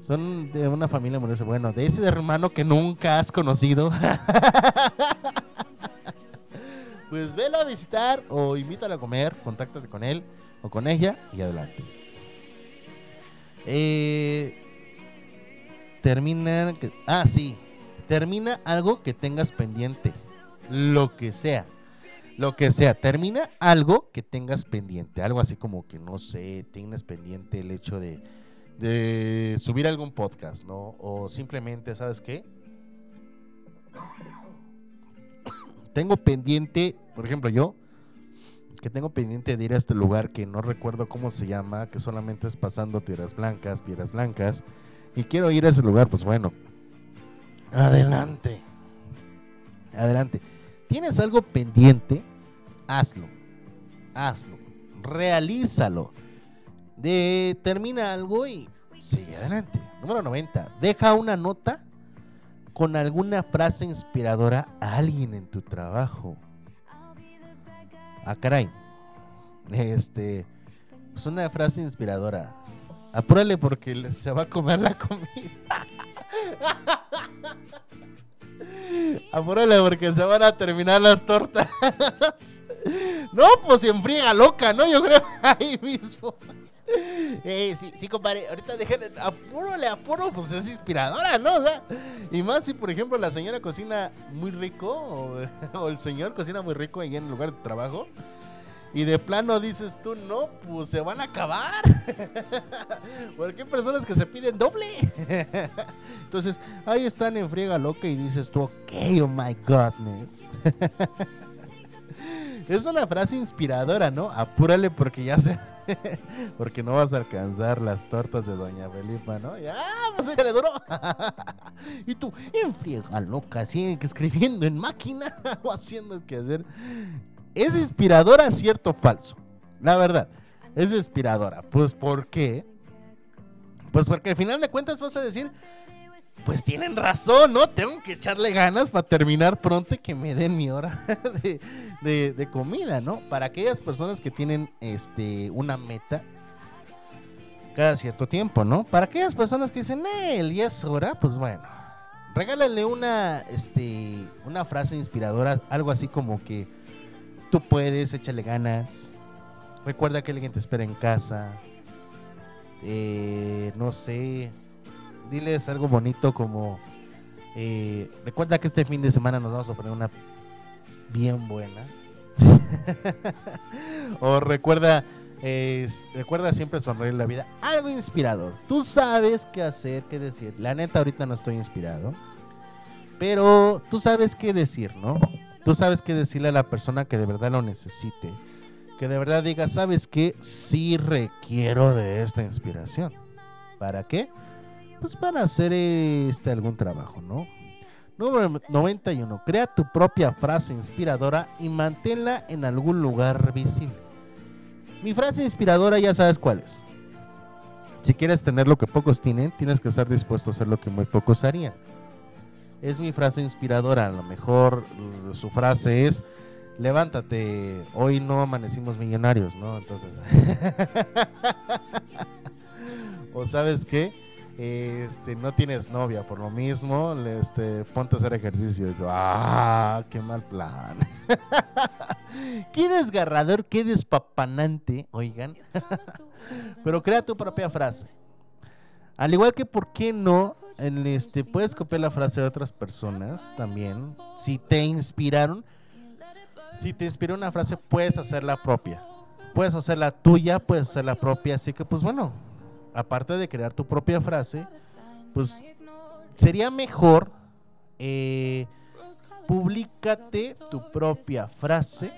Son de una familia numerosa. Bueno, de ese hermano que nunca has conocido. pues velo a visitar o invítalo a comer, contáctate con él o con ella y adelante. Eh, termina. que- Ah, sí. Termina algo que tengas pendiente. Lo que sea. Lo que sea. Termina algo que tengas pendiente. Algo así como que, no sé, tienes pendiente el hecho de, de subir algún podcast, ¿no? O simplemente, ¿sabes qué? Tengo pendiente, por ejemplo, yo, que tengo pendiente de ir a este lugar que no recuerdo cómo se llama, que solamente es pasando tierras blancas, piedras blancas, y quiero ir a ese lugar, pues bueno, adelante, adelante. ¿Tienes algo pendiente? Hazlo, hazlo, realízalo. De, termina algo y sigue adelante. Número 90. Deja una nota con alguna frase inspiradora a alguien en tu trabajo. Ah, caray. Este. Pues una frase inspiradora. Apúrale porque se va a comer la comida. Apúrale porque se van a terminar las tortas. No, pues se enfriega loca, ¿no? Yo creo ahí mismo. Eh, sí, sí, compadre, ahorita dejen, apúrale, apuro, pues es inspiradora, ¿no? Y más si, por ejemplo, la señora cocina muy rico o, o el señor cocina muy rico ahí en el lugar de trabajo. Y de plano dices tú, no, pues se van a acabar. Porque hay personas que se piden doble. Entonces, ahí están en friega loca y dices tú, ok, oh my godness. Es una frase inspiradora, ¿no? Apúrale porque ya se... porque no vas a alcanzar las tortas de Doña Felipa, ¿no? Ya, pues échale duro. y tú, en friega loca, así escribiendo en máquina o haciendo el que hacer. ¿Es inspiradora, cierto o falso? La verdad, es inspiradora. Pues, ¿por qué? Pues porque al final de cuentas vas a decir, pues tienen razón, ¿no? Tengo que echarle ganas para terminar pronto y que me den mi hora de, de- comida, ¿no? Para aquellas personas que tienen este una meta cada cierto tiempo, ¿no? Para aquellas personas que dicen, eh, el día es hora, pues bueno, regálale una, este, una frase inspiradora, algo así como que tú puedes, échale ganas, recuerda que alguien te espera en casa, eh, no sé, diles algo bonito como eh, recuerda que este fin de semana nos vamos a poner una bien buena. O recuerda recuerda siempre sonreír la vida. Algo inspirador. Tú sabes qué hacer qué decir. La neta ahorita no estoy inspirado. Pero tú sabes qué decir no tú sabes qué decirle a la persona que de verdad lo necesite que de verdad diga sabes qué sí requiero de esta inspiración para qué pues para hacer este algún trabajo, ¿no? Número 91. Crea tu propia frase inspiradora y manténla en algún lugar visible. Mi frase inspiradora ya sabes cuál es. Si quieres tener lo que pocos tienen, tienes que estar dispuesto a hacer lo que muy pocos harían. Es mi frase inspiradora. A lo mejor su frase es, levántate, hoy no amanecimos millonarios, ¿no? Entonces... o sabes qué, este, no tienes novia por lo mismo, le- este, ponte a hacer ejercicio. Ah, qué mal plan. qué desgarrador, qué despapanante, oigan. Pero crea tu propia frase. Al igual que, ¿por qué no? En este, puedes copiar la frase de otras personas también. Si te inspiraron, si te inspiró una frase, puedes hacerla propia. Puedes hacerla tuya, puedes hacerla propia. Así que, pues bueno, aparte de crear tu propia frase, pues sería mejor eh, públicate tu propia frase,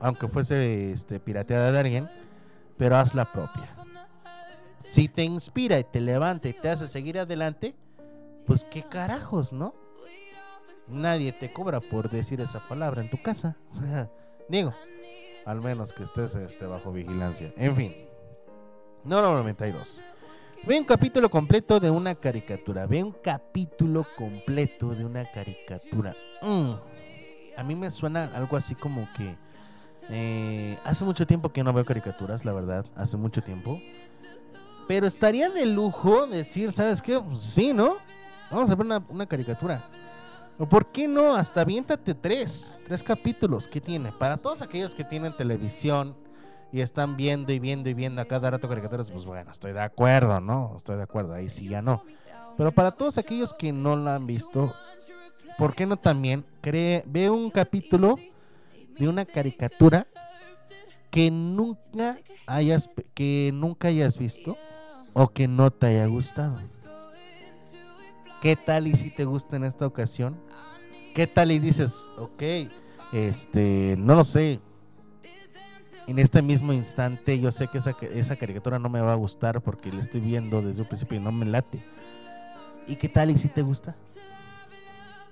aunque fuese este, pirateada de alguien, pero haz la propia. Si te inspira y te levanta y te hace seguir adelante, pues qué carajos, ¿no? Nadie te cobra por decir esa palabra en tu casa. Digo, al menos que estés este, bajo vigilancia. En fin. No, no, 92. Ve un capítulo completo de una caricatura. Ve un capítulo completo de una caricatura. Mm. A mí me suena algo así como que... eh, hace mucho tiempo que no veo caricaturas, la verdad. Hace mucho tiempo. Pero estaría de lujo decir, ¿sabes qué? Pues sí, ¿no? Vamos a ver una, caricatura. ¿O por qué no? Hasta aviéntate tres, tres capítulos. ¿Qué tiene? Para todos aquellos que tienen televisión y están viendo y viendo y viendo a cada rato caricaturas, pues bueno, estoy de acuerdo, ¿no? Estoy de acuerdo, ahí sí ya no. Pero para todos aquellos que no la han visto, ¿por qué no también cree, ve un capítulo de una caricatura que nunca hayas que nunca hayas visto o que no te haya gustado? ¿Qué tal y si te gusta en esta ocasión? ¿Qué tal y dices, ok, este, no lo sé, en este mismo instante yo sé que esa, esa caricatura no me va a gustar porque la estoy viendo desde un principio y no me late. ¿Y qué tal y si te gusta?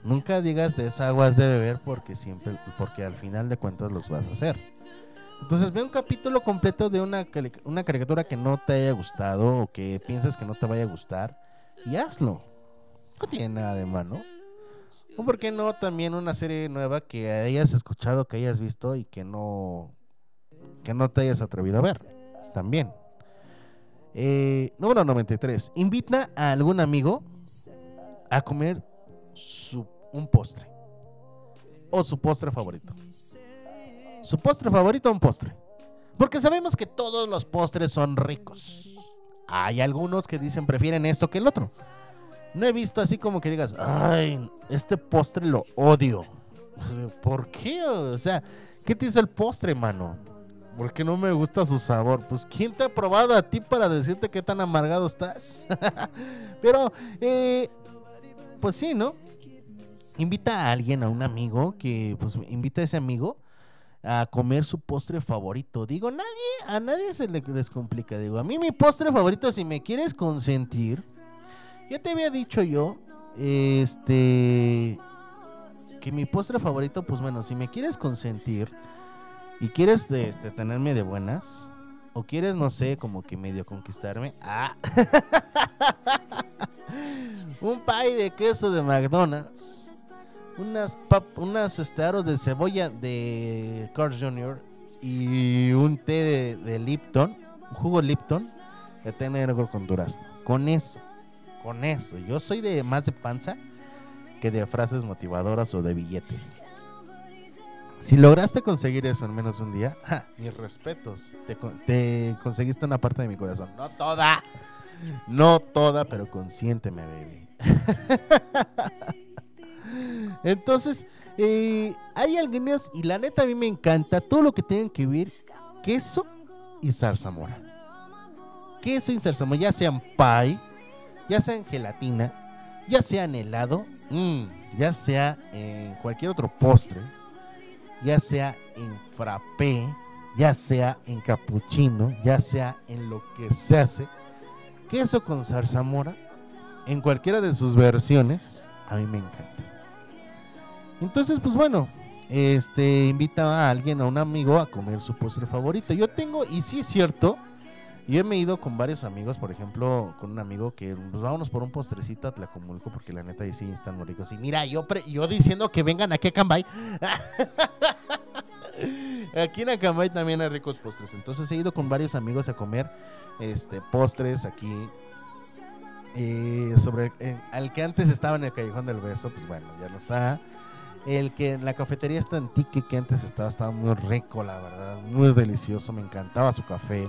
Nunca digas de esas aguas de beber porque siempre, porque al final de cuentas los vas a hacer. Entonces ve un capítulo completo de una, una caricatura que no te haya gustado o que piensas que no te vaya a gustar y hazlo. No tiene nada de malo. O por qué no también una serie nueva que hayas escuchado, que hayas visto y que no que no te hayas atrevido a ver. También. Eh, número 93. Invita a algún amigo a comer su, un postre. O su postre favorito. Su postre favorito un postre. Porque sabemos que todos los postres son ricos. Hay algunos que dicen prefieren esto que el otro. No he visto así como que digas, ay, este postre lo odio. ¿Por qué? O sea, ¿qué te hizo el postre, mano? Porque no me gusta su sabor. Pues, ¿quién te ha probado a ti para decirte qué tan amargado estás? Pero, eh, pues sí, ¿no? Invita a alguien, a un amigo, que pues invita a ese amigo a comer su postre favorito. Digo, nadie, a nadie se le descomplica. Digo, a mí mi postre favorito, si me quieres consentir, ya te había dicho yo, este, que mi postre favorito, pues bueno, si me quieres consentir y quieres este, tenerme de buenas, o quieres, no sé, como que medio conquistarme, ah, un pie de queso de McDonald's, unas, pap- unas este, aros de cebolla de Carl Jr. y un té de, Lipton, un jugo Lipton de té negro con durazno. Con eso, con eso. Yo soy de más de panza que de frases motivadoras o de billetes. Si lograste conseguir eso en menos de un día, mis respetos. Te, te conseguiste una parte de mi corazón. No toda. No toda, pero consiénteme, baby. Entonces, eh, hay algunas, y la neta a mí me encanta todo lo que tienen que ver queso y zarzamora. Queso y zarzamora, ya sean pie, ya sea en gelatina, ya sea en helado, mm, ya sea en cualquier otro postre, ya sea en frappé, ya sea en cappuccino, ya sea en lo que se hace, queso con zarzamora, en cualquiera de sus versiones, a mí me encanta. Entonces, pues bueno, este invita a alguien, a un amigo, a comer su postre favorito. Yo tengo, y sí es cierto, yo me he ido con varios amigos, por ejemplo, con un amigo que pues vámonos por un postrecito a Tlacomulco porque la neta ahí sí están muy ricos. Y mira, yo, pre- yo diciendo que vengan aquí a Cambay. aquí en Acambay también hay ricos postres. Entonces he ido con varios amigos a comer este postres aquí. Eh, sobre eh, al que antes estaba en el Callejón del Beso, pues bueno, ya no está. El que en la cafetería está antique que antes estaba, estaba muy rico, la verdad, muy delicioso, me encantaba su café.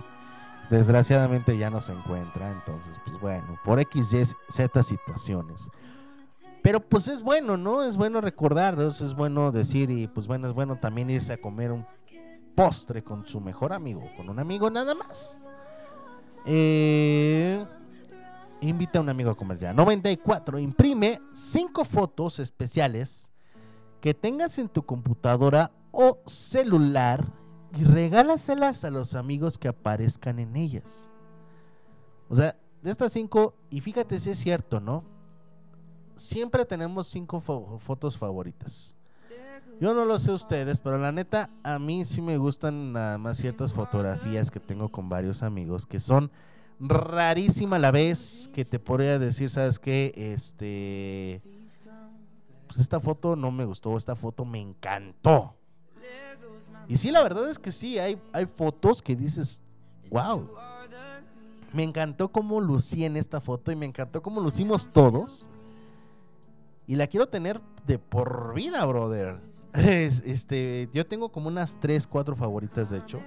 Desgraciadamente ya no se encuentra, entonces, pues bueno, por X, Z situaciones. Pero pues es bueno, ¿no? Es bueno recordarlos, es bueno decir y pues bueno, es bueno también irse a comer un postre con su mejor amigo, con un amigo nada más. Eh, invita a un amigo a comer ya. 94. Imprime cinco fotos especiales que tengas en tu computadora o celular y regálaselas a los amigos que aparezcan en ellas. O sea, de estas cinco, y fíjate si es cierto, ¿no? Siempre tenemos cinco fo- fotos favoritas. Yo no lo sé ustedes, pero la neta, a mí sí me gustan nada más ciertas fotografías que tengo con varios amigos que son rarísima a la vez. Que te podría decir, ¿sabes qué? Este. Pues esta foto no me gustó, esta foto me encantó. Y sí, la verdad es que sí, hay, hay fotos que dices, wow. Me encantó cómo lucí en esta foto y me encantó cómo lucimos todos. Y la quiero tener de por vida, brother. Es- Este, yo tengo como unas 3, 4 favoritas, de hecho.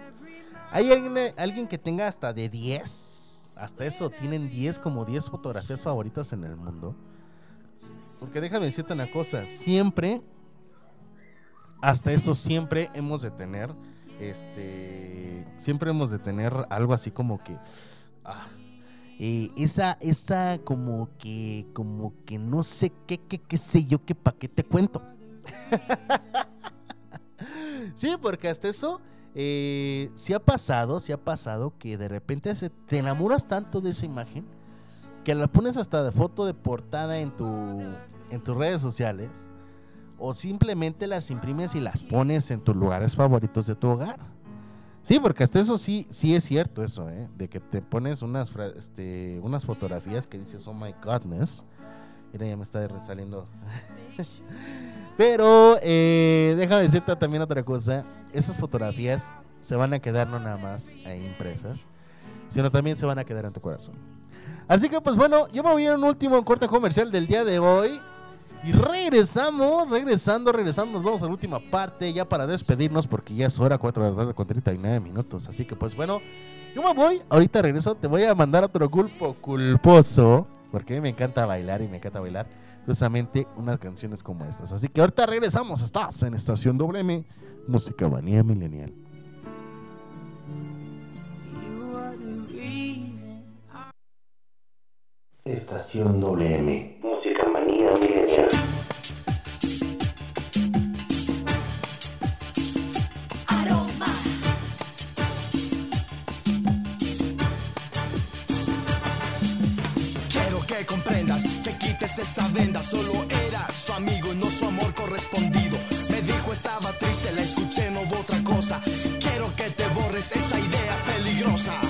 Hay alguien, alguien que tenga hasta de 10. Hasta eso, tienen 10 como 10 fotografías favoritas en el mundo. Porque déjame decirte una cosa, siempre, hasta eso siempre hemos de tener, este, siempre hemos de tener algo así como que, ah, eh, esa, esa como que, como que no sé qué, qué, qué sé yo, qué pa' qué te cuento. sí, porque hasta eso, eh, sí ha pasado, sí ha pasado que de repente se, te enamoras tanto de esa imagen que la pones hasta de foto de portada en tu en tus redes sociales o simplemente las imprimes y las pones en tus lugares favoritos de tu hogar. Sí, porque hasta eso sí sí es cierto eso, ¿eh? de que te pones unas este, unas fotografías que dices, "Oh my godness." Mira, ya me está saliendo. Pero eh, déjame decirte también otra cosa. Esas fotografías se van a quedar no nada más ahí impresas, sino también se van a quedar en tu corazón. Así que pues bueno, yo me voy a un último corte comercial del día de hoy. Y regresamos, regresando, regresando, nos vamos a la última parte ya para despedirnos porque ya es hora 4 de la tarde con 39 minutos. Así que pues bueno, yo me voy, ahorita regreso, te voy a mandar otro culpo culposo porque a mí me encanta bailar y me encanta bailar justamente unas canciones como estas. Así que ahorita regresamos, estás en Estación WM, Música Manía Milenial. Estación WM. Música manía milenial. Quiero que comprendas, que quites esa venda. Solo era su amigo y no su amor correspondido. Me dijo estaba triste, la escuché, no hubo otra cosa. Quiero que te borres esa idea peligrosa.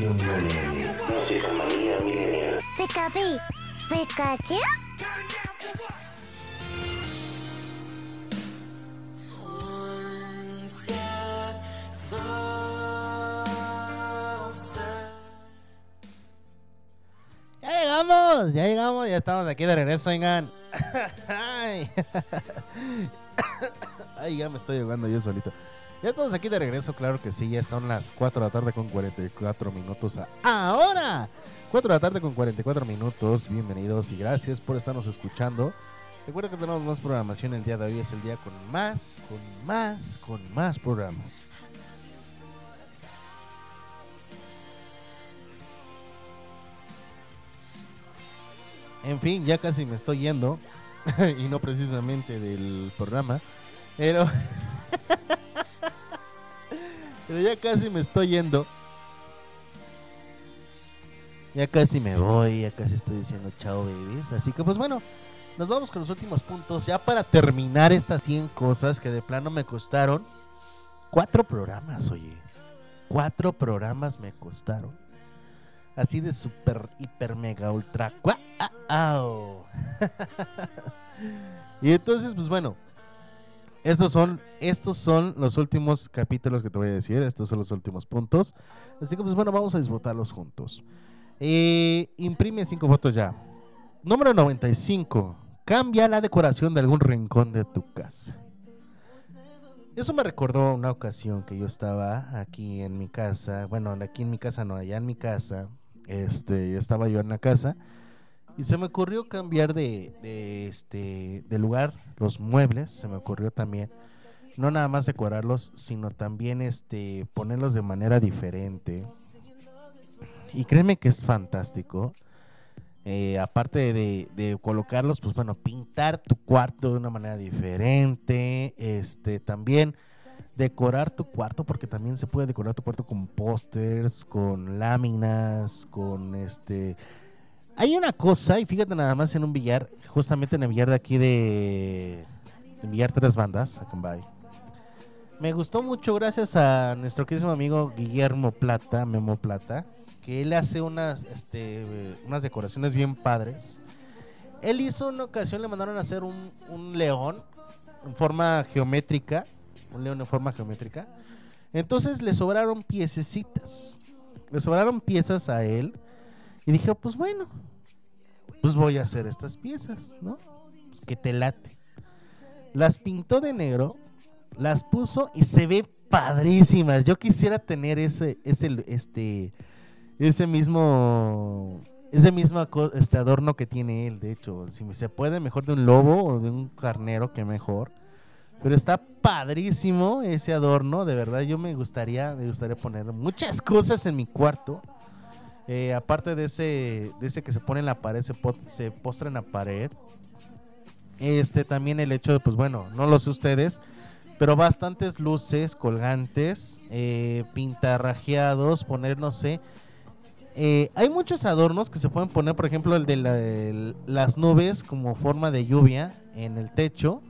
Estación. Música Pikachu. Ya llegamos, ya llegamos, ya estamos aquí de regreso. Ay. Ay, ya me estoy ahogando yo solito. Ya estamos aquí de regreso, claro que sí, ya son las 4 de la tarde con 44 minutos ahora. 4 de la tarde con 44 minutos, bienvenidos y gracias por estarnos escuchando. Recuerda que tenemos más programación el día de hoy, es el día con más, con más, con más programas. En fin, ya casi me estoy yendo. y no precisamente del programa. Pero. pero ya casi me estoy yendo. Ya casi me voy, ya casi estoy diciendo chao, babies. Así que, pues bueno, nos vamos con los últimos puntos. Ya para terminar estas 100 cosas que de plano me costaron. Cuatro programas, oye. Cuatro programas me costaron. Así de super, hiper, mega, ultra. cua- ah, au. y entonces, pues bueno. Estos son, estos son los últimos capítulos que te voy a decir. Estos son los últimos puntos. Así que, pues bueno, vamos a disfrutarlos juntos. Eh, imprime cinco votos ya. Número 95. Cambia la decoración de algún rincón de tu casa. Eso me recordó una ocasión que yo estaba aquí en mi casa. Bueno, aquí en mi casa no, allá en mi casa. Este, estaba yo en la casa. Y se me ocurrió cambiar de, de, este, de lugar los muebles. Se me ocurrió también. No nada más decorarlos, sino también este, ponerlos de manera diferente. Y créeme que es fantástico. Eh, aparte de, de colocarlos, pues bueno, pintar tu cuarto de una manera diferente. Este, también decorar tu cuarto, porque también se puede decorar tu cuarto con pósters, con láminas, con este. Hay una cosa, y fíjate nada más en un billar, justamente en el billar de aquí de. En billar Tres Bandas, Bay. Me gustó mucho gracias a nuestro querido amigo Guillermo Plata, Memo Plata, que él hace unas, este, unas decoraciones bien padres. Él hizo una ocasión, le mandaron a hacer un, un león en forma geométrica, un león en forma geométrica. Entonces le sobraron piececitas, le sobraron piezas a él. Y dije, pues bueno, pues voy a hacer estas piezas, ¿no? Pues que te late. Las pintó de negro, las puso y se ve padrísimas. Yo quisiera tener ese, ese, este, ese mismo, ese mismo este adorno que tiene él. De hecho, si se puede, mejor de un lobo o de un carnero, que mejor. Pero está padrísimo ese adorno, de verdad. Yo me gustaría, me gustaría poner muchas cosas en mi cuarto. Eh, aparte de ese, de ese que se pone en la pared, se, po- postra en la pared. Este también el hecho de, pues bueno, no lo sé ustedes, pero bastantes luces colgantes, eh, pintarrajeados, poner, no sé. Eh, hay muchos adornos que se pueden poner, por ejemplo, el de las nubes como forma de lluvia en el techo,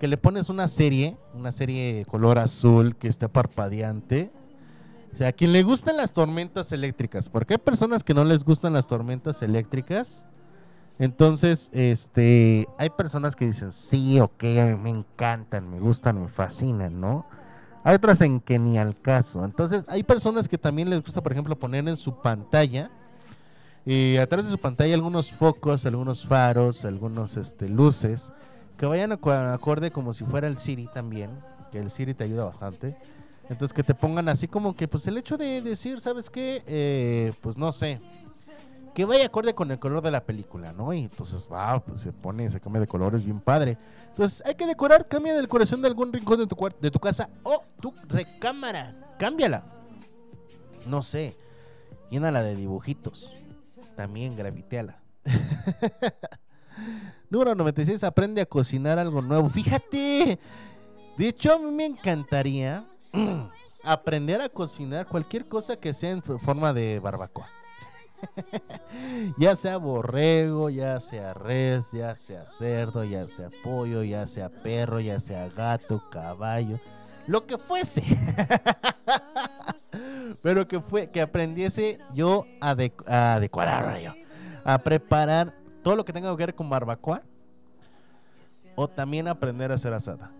que le pones una serie, una serie color azul que está parpadeante. O sea, a quien le gustan las tormentas eléctricas, porque hay personas que no les gustan las tormentas eléctricas. Entonces, este, hay personas que dicen, sí, ok, me encantan, me gustan, me fascinan, ¿no? Hay otras en que ni al caso. Entonces, hay personas que también les gusta, por ejemplo, poner en su pantalla Y atrás de su pantalla algunos focos, algunos faros, algunos este, luces que vayan acorde como si fuera el Siri también, que el Siri te ayuda bastante. Entonces que te pongan así como que pues el hecho de decir, ¿sabes qué? Eh, pues no sé, que vaya acorde con el color de la película, ¿no? Y entonces va, pues se pone, se cambia de colores bien padre. Entonces hay que decorar, cambia la decoración de algún rincón de tu, de tu casa o tu recámara, cámbiala. No sé, llénala de dibujitos. También gravitéala. Número 96, aprende a cocinar algo nuevo. Fíjate, de hecho a mí me encantaría aprender a cocinar cualquier cosa que sea en forma de barbacoa. ya sea borrego, ya sea res, ya sea cerdo, ya sea pollo, ya sea perro, ya sea gato, caballo, lo que fuese. Pero que fue que aprendiese yo a, dec- a decorar yo, a preparar todo lo que tenga que ver con barbacoa o también aprender a hacer asada.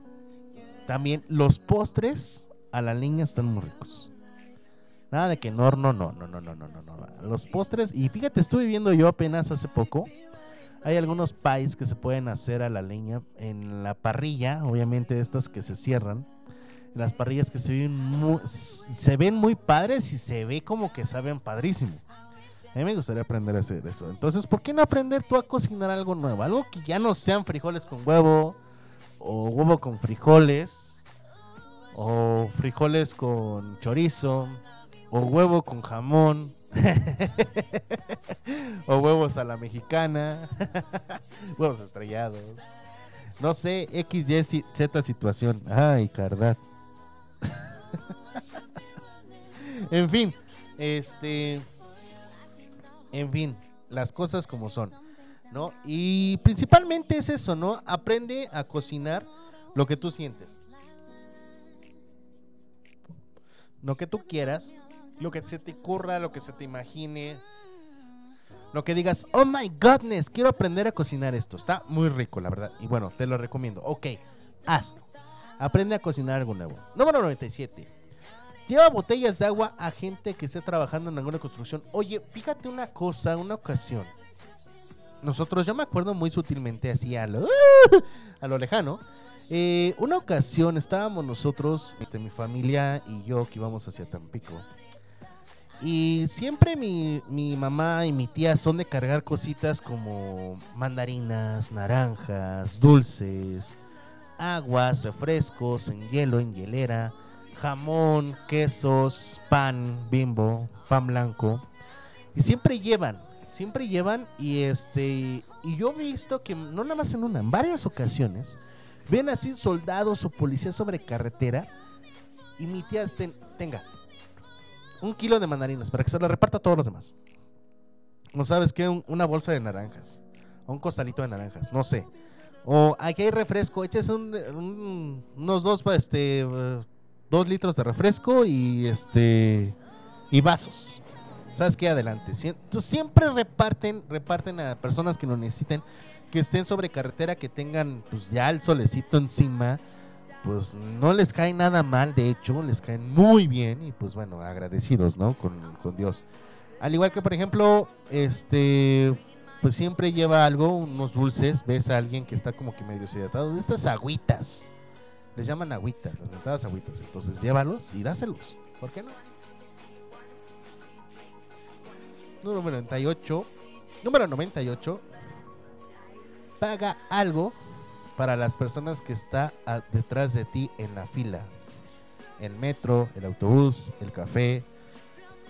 También los postres a la leña están muy ricos. Nada de que no, no, no, no, no, no, no, no, no. Los postres, y fíjate, estuve viendo yo apenas hace poco. Hay algunos pies que se pueden hacer a la leña en la parrilla, obviamente estas que se cierran. Las parrillas que se ven muy, se ven muy padres y se ve como que saben padrísimo. A mí me gustaría aprender a hacer eso. Entonces, ¿por qué no aprender tú a cocinar algo nuevo? Algo que ya no sean frijoles con huevo, o huevo con frijoles, o frijoles con chorizo, o huevo con jamón, o huevos a la mexicana, huevos estrellados. No sé, X, Y, Z situación. Ay, cardad. en fin, este. En fin, las cosas como son, ¿no? Y principalmente es eso, ¿no? Aprende a cocinar lo que tú sientes. Lo que tú quieras, lo que se te ocurra, lo que se te imagine. Lo que digas, oh my godness, quiero aprender a cocinar esto. Está muy rico, la verdad. Y bueno, te lo recomiendo. Ok, hazlo. Aprende a cocinar algo nuevo. Número 97. Lleva botellas de agua a gente que esté trabajando en alguna construcción. Oye, fíjate una cosa, una ocasión. Nosotros, yo me acuerdo muy sutilmente así a lo lejano. Eh, una ocasión estábamos nosotros, este, mi familia y yo que íbamos hacia Tampico. Y siempre mi, mi mamá y mi tía son de cargar cositas como mandarinas, naranjas, dulces, aguas, refrescos en hielo, en hielera, jamón, quesos, pan, bimbo, pan blanco. Y siempre llevan, siempre llevan y este y yo he visto que no nada más en una, en varias ocasiones ven así soldados o policías sobre carretera y mi tía ten- tenga un kilo de mandarinas para que se lo reparta a todos los demás. No sabes qué, Un- una bolsa de naranjas, o un costalito de naranjas, no sé. O aquí hay refresco, eches un- un- unos dos, pues, este, dos litros de refresco y este y vasos. ¿Sabes qué? Adelante. Siempre reparten, reparten a personas que lo necesiten, que estén sobre carretera, que tengan pues ya el solecito encima. Pues no les cae nada mal, de hecho, les caen muy bien y pues bueno, agradecidos, ¿no? Con, con Dios. Al igual que, por ejemplo, este, pues siempre lleva algo, unos dulces, ves a alguien que está como que medio de estas agüitas. Les llaman agüitas, las mentadas agüitas. Entonces llévalos y dáselos. ¿Por qué no? Número 98. Número 98. Paga algo para las personas que está a- detrás de ti en la fila. El metro, el autobús, el café,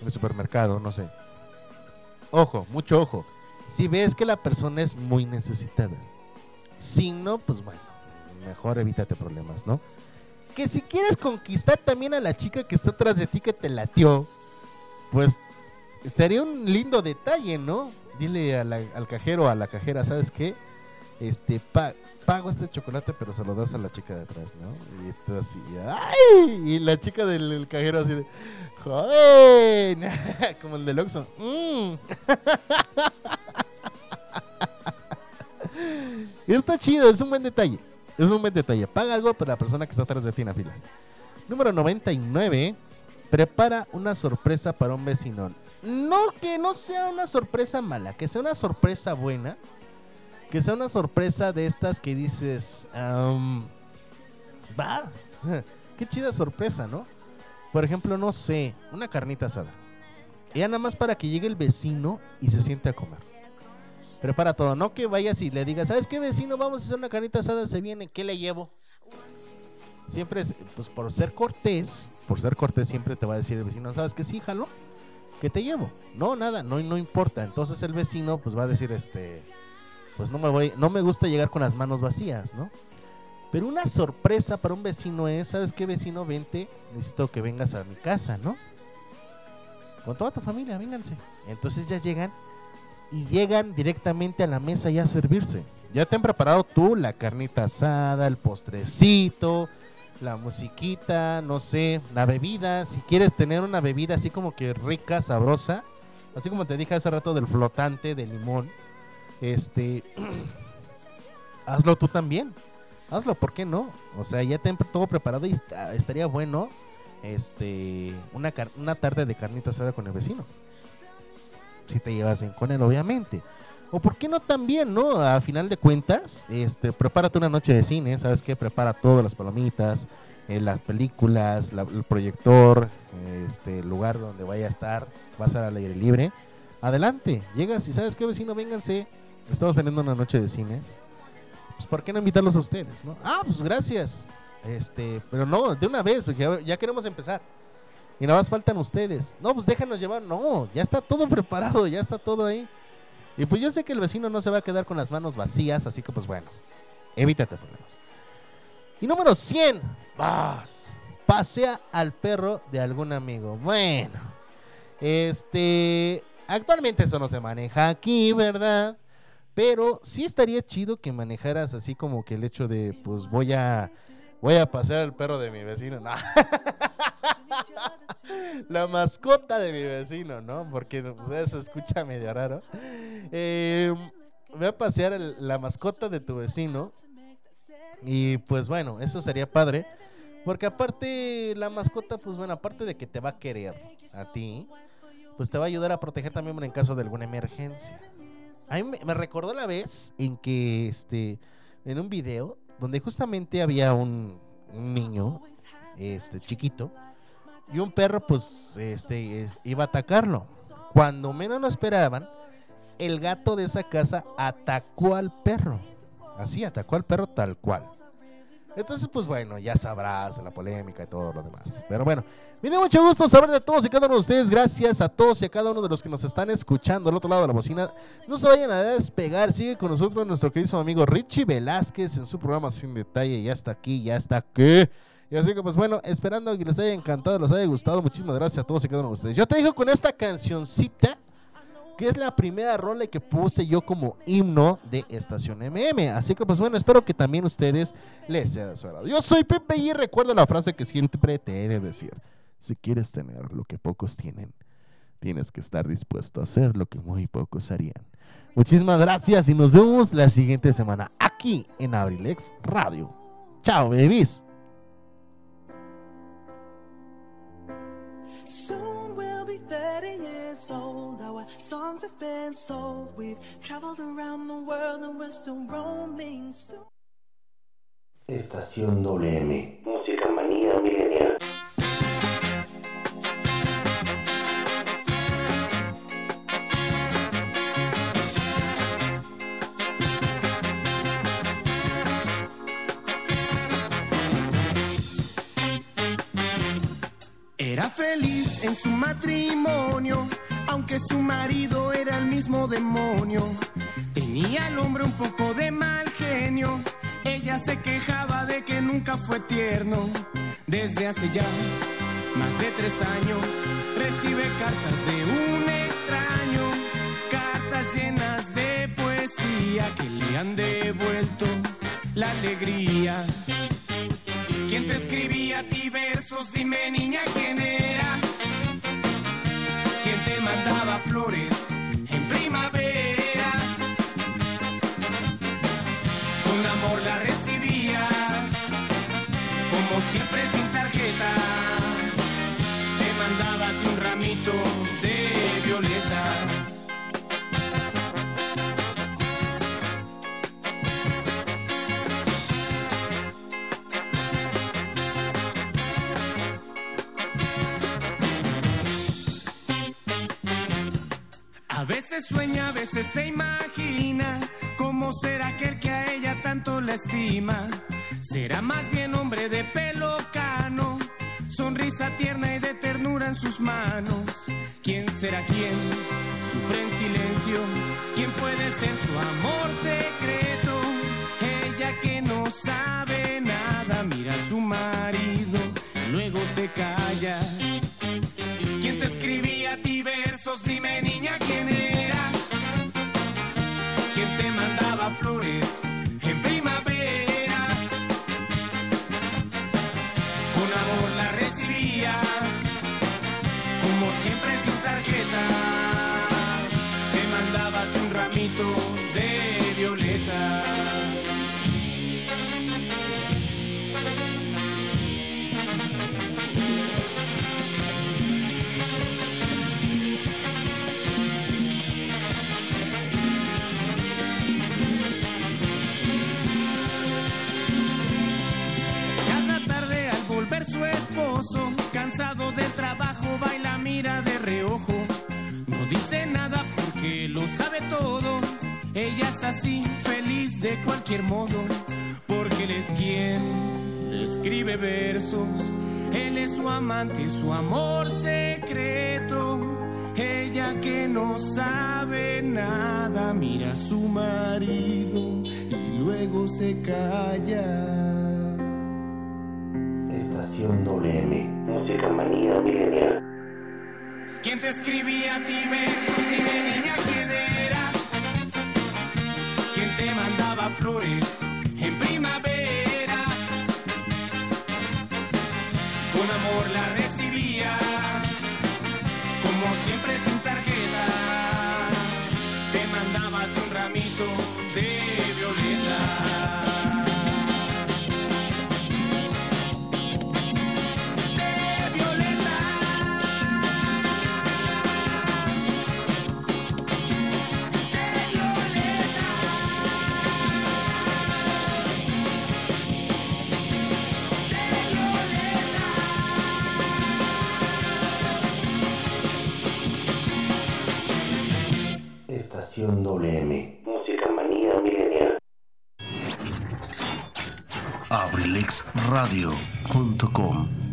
el supermercado, no sé. Ojo, mucho ojo. Si ves que la persona es muy necesitada. Si no, pues bueno, mejor evítate problemas, ¿no? Que si quieres conquistar también a la chica que está atrás de ti que te latió, pues sería un lindo detalle, ¿no? Dile al cajero o a la cajera, ¿sabes qué? Este, pa- pago este chocolate, pero se lo das a la chica de atrás, ¿no? Y tú así, ¡ay! Y la chica del el cajero así de. Como el del Oxxo. "Mm". Y está chido, es un buen detalle. Es un buen detalle. Paga algo para la persona que está atrás de ti en la fila. Número 99. prepara una sorpresa para un vecino. No que no sea una sorpresa mala, que sea una sorpresa buena. Que sea una sorpresa de estas que dices, am, va, qué chida sorpresa, ¿no? Por ejemplo, no sé, una carnita asada. Ya nada más para que llegue el vecino y se siente a comer. Prepara todo, no que vayas y le digas, ¿sabes qué vecino? Vamos a hacer una carnita asada, se viene, ¿qué le llevo? Siempre, es, pues por ser cortés, por ser cortés siempre te va a decir el vecino, ¿sabes qué? Sí, jalo, ¿qué te llevo? No, nada, no, no importa. Entonces el vecino pues va a decir, este, pues no me voy, no me gusta llegar con las manos vacías, ¿no? Pero una sorpresa para un vecino es, ¿sabes qué vecino? Vente, necesito que vengas a mi casa, ¿no? Con toda tu familia, vénganse. Entonces ya llegan y llegan directamente a la mesa ya a servirse. Ya te han preparado tú la carnita asada, el postrecito, la musiquita, no sé, la bebida. Si quieres tener una bebida así como que rica, sabrosa, así como te dije hace rato del flotante de limón, este, hazlo tú también. Hazlo, ¿por qué no? O sea, ya ten todo preparado y estaría bueno este una, una tarde de carnita asada con el vecino. Si te llevas bien con él, obviamente. O por qué no también, ¿no? A final de cuentas, este, prepárate una noche de cine, ¿sabes qué? Prepara todas las palomitas, eh, las películas, la- el proyector, este, el lugar donde vaya a estar, va a al aire libre. Adelante, llegas y ¿sabes qué, vecino? Vénganse. Estamos teniendo una noche de cines. Pues, ¿por qué no invitarlos a ustedes, no? Ah, pues gracias. Este, pero no, de una vez, porque ya, queremos empezar. Y nada más faltan ustedes. No, pues déjanos llevar. No, ya está todo preparado, ya está todo ahí. Y pues yo sé que el vecino no se va a quedar con las manos vacías, así que pues bueno, evítate problemas. Y número 100, vas. Pasea al perro de algún amigo. Bueno, este, actualmente eso no se maneja aquí, ¿verdad? Pero sí estaría chido que manejaras así como que el hecho de, pues voy a, voy a pasear al perro de mi vecino. No. La mascota de mi vecino, ¿no? Porque pues, eso escucha medio raro. Eh, voy a pasear la mascota de tu vecino. Y pues bueno, eso sería padre. Porque aparte la mascota, pues bueno, aparte de que te va a querer a ti, pues te va a ayudar a proteger también en caso de alguna emergencia. A mí me, recordó la vez en que, este, en un video, donde justamente había un, niño, este, chiquito, y un perro, pues, este, es- iba a atacarlo. Cuando menos lo esperaban, el gato de esa casa atacó al perro. Así, atacó al perro tal cual. Entonces, pues bueno, ya sabrás la polémica y todo lo demás. Pero bueno, me dio mucho gusto saber de todos y cada uno de ustedes. Gracias a todos y a cada uno de los que nos están escuchando al otro lado de la bocina. No se vayan a despegar. Sigue con nosotros nuestro querido amigo Richie Velázquez en su programa Sin Detalle. Ya está aquí, ya está aquí. Y así que, pues bueno, esperando que les haya encantado, les haya gustado. Muchísimas gracias a todos y cada uno de ustedes. Yo te dejo con esta cancioncita que es la primera rola que puse yo como himno de Estación MM. Así que pues bueno, espero que también ustedes les sea de su agrado. Yo soy Pepe y recuerda la frase que siempre te he de decir. Si quieres tener lo que pocos tienen, tienes que estar dispuesto a hacer lo que muy pocos harían. Muchísimas gracias y nos vemos la siguiente semana aquí en Abrilex Radio. Chao, babies. Soon we'll be 30 years old. Our songs have been sold. We've traveled around the world and we're still roaming. Soon Estación WM. Música manía milenial. Era feliz en su matrimonio, aunque su marido era el mismo demonio. Tenía al hombre un poco de mal genio, ella se quejaba de que nunca fue tierno. Desde hace ya más de tres años recibe cartas de un extraño, cartas llenas de poesía que le han devuelto la alegría. ¿Quién te escribía a ti versos? Dime niña quién veces sueña, a veces se imagina cómo será aquel que a ella tanto la estima. Será más bien hombre de pelo cano, sonrisa tierna y de ternura en sus manos. ¿Quién será quién? Sufre en silencio. ¿Quién puede ser su amor secreto? Ella es así, feliz de cualquier modo. Porque él es quien escribe versos. Él es su amante, su amor secreto. Ella que no sabe nada, mira a su marido y luego se calla. Estación WM. Música manía milenial. ¿Quién te escribía a ti versos? Dime niña quién era. ¿Quién te mandaba flores en primavera? Estación WM. Música manía milenial. abrilexradio.com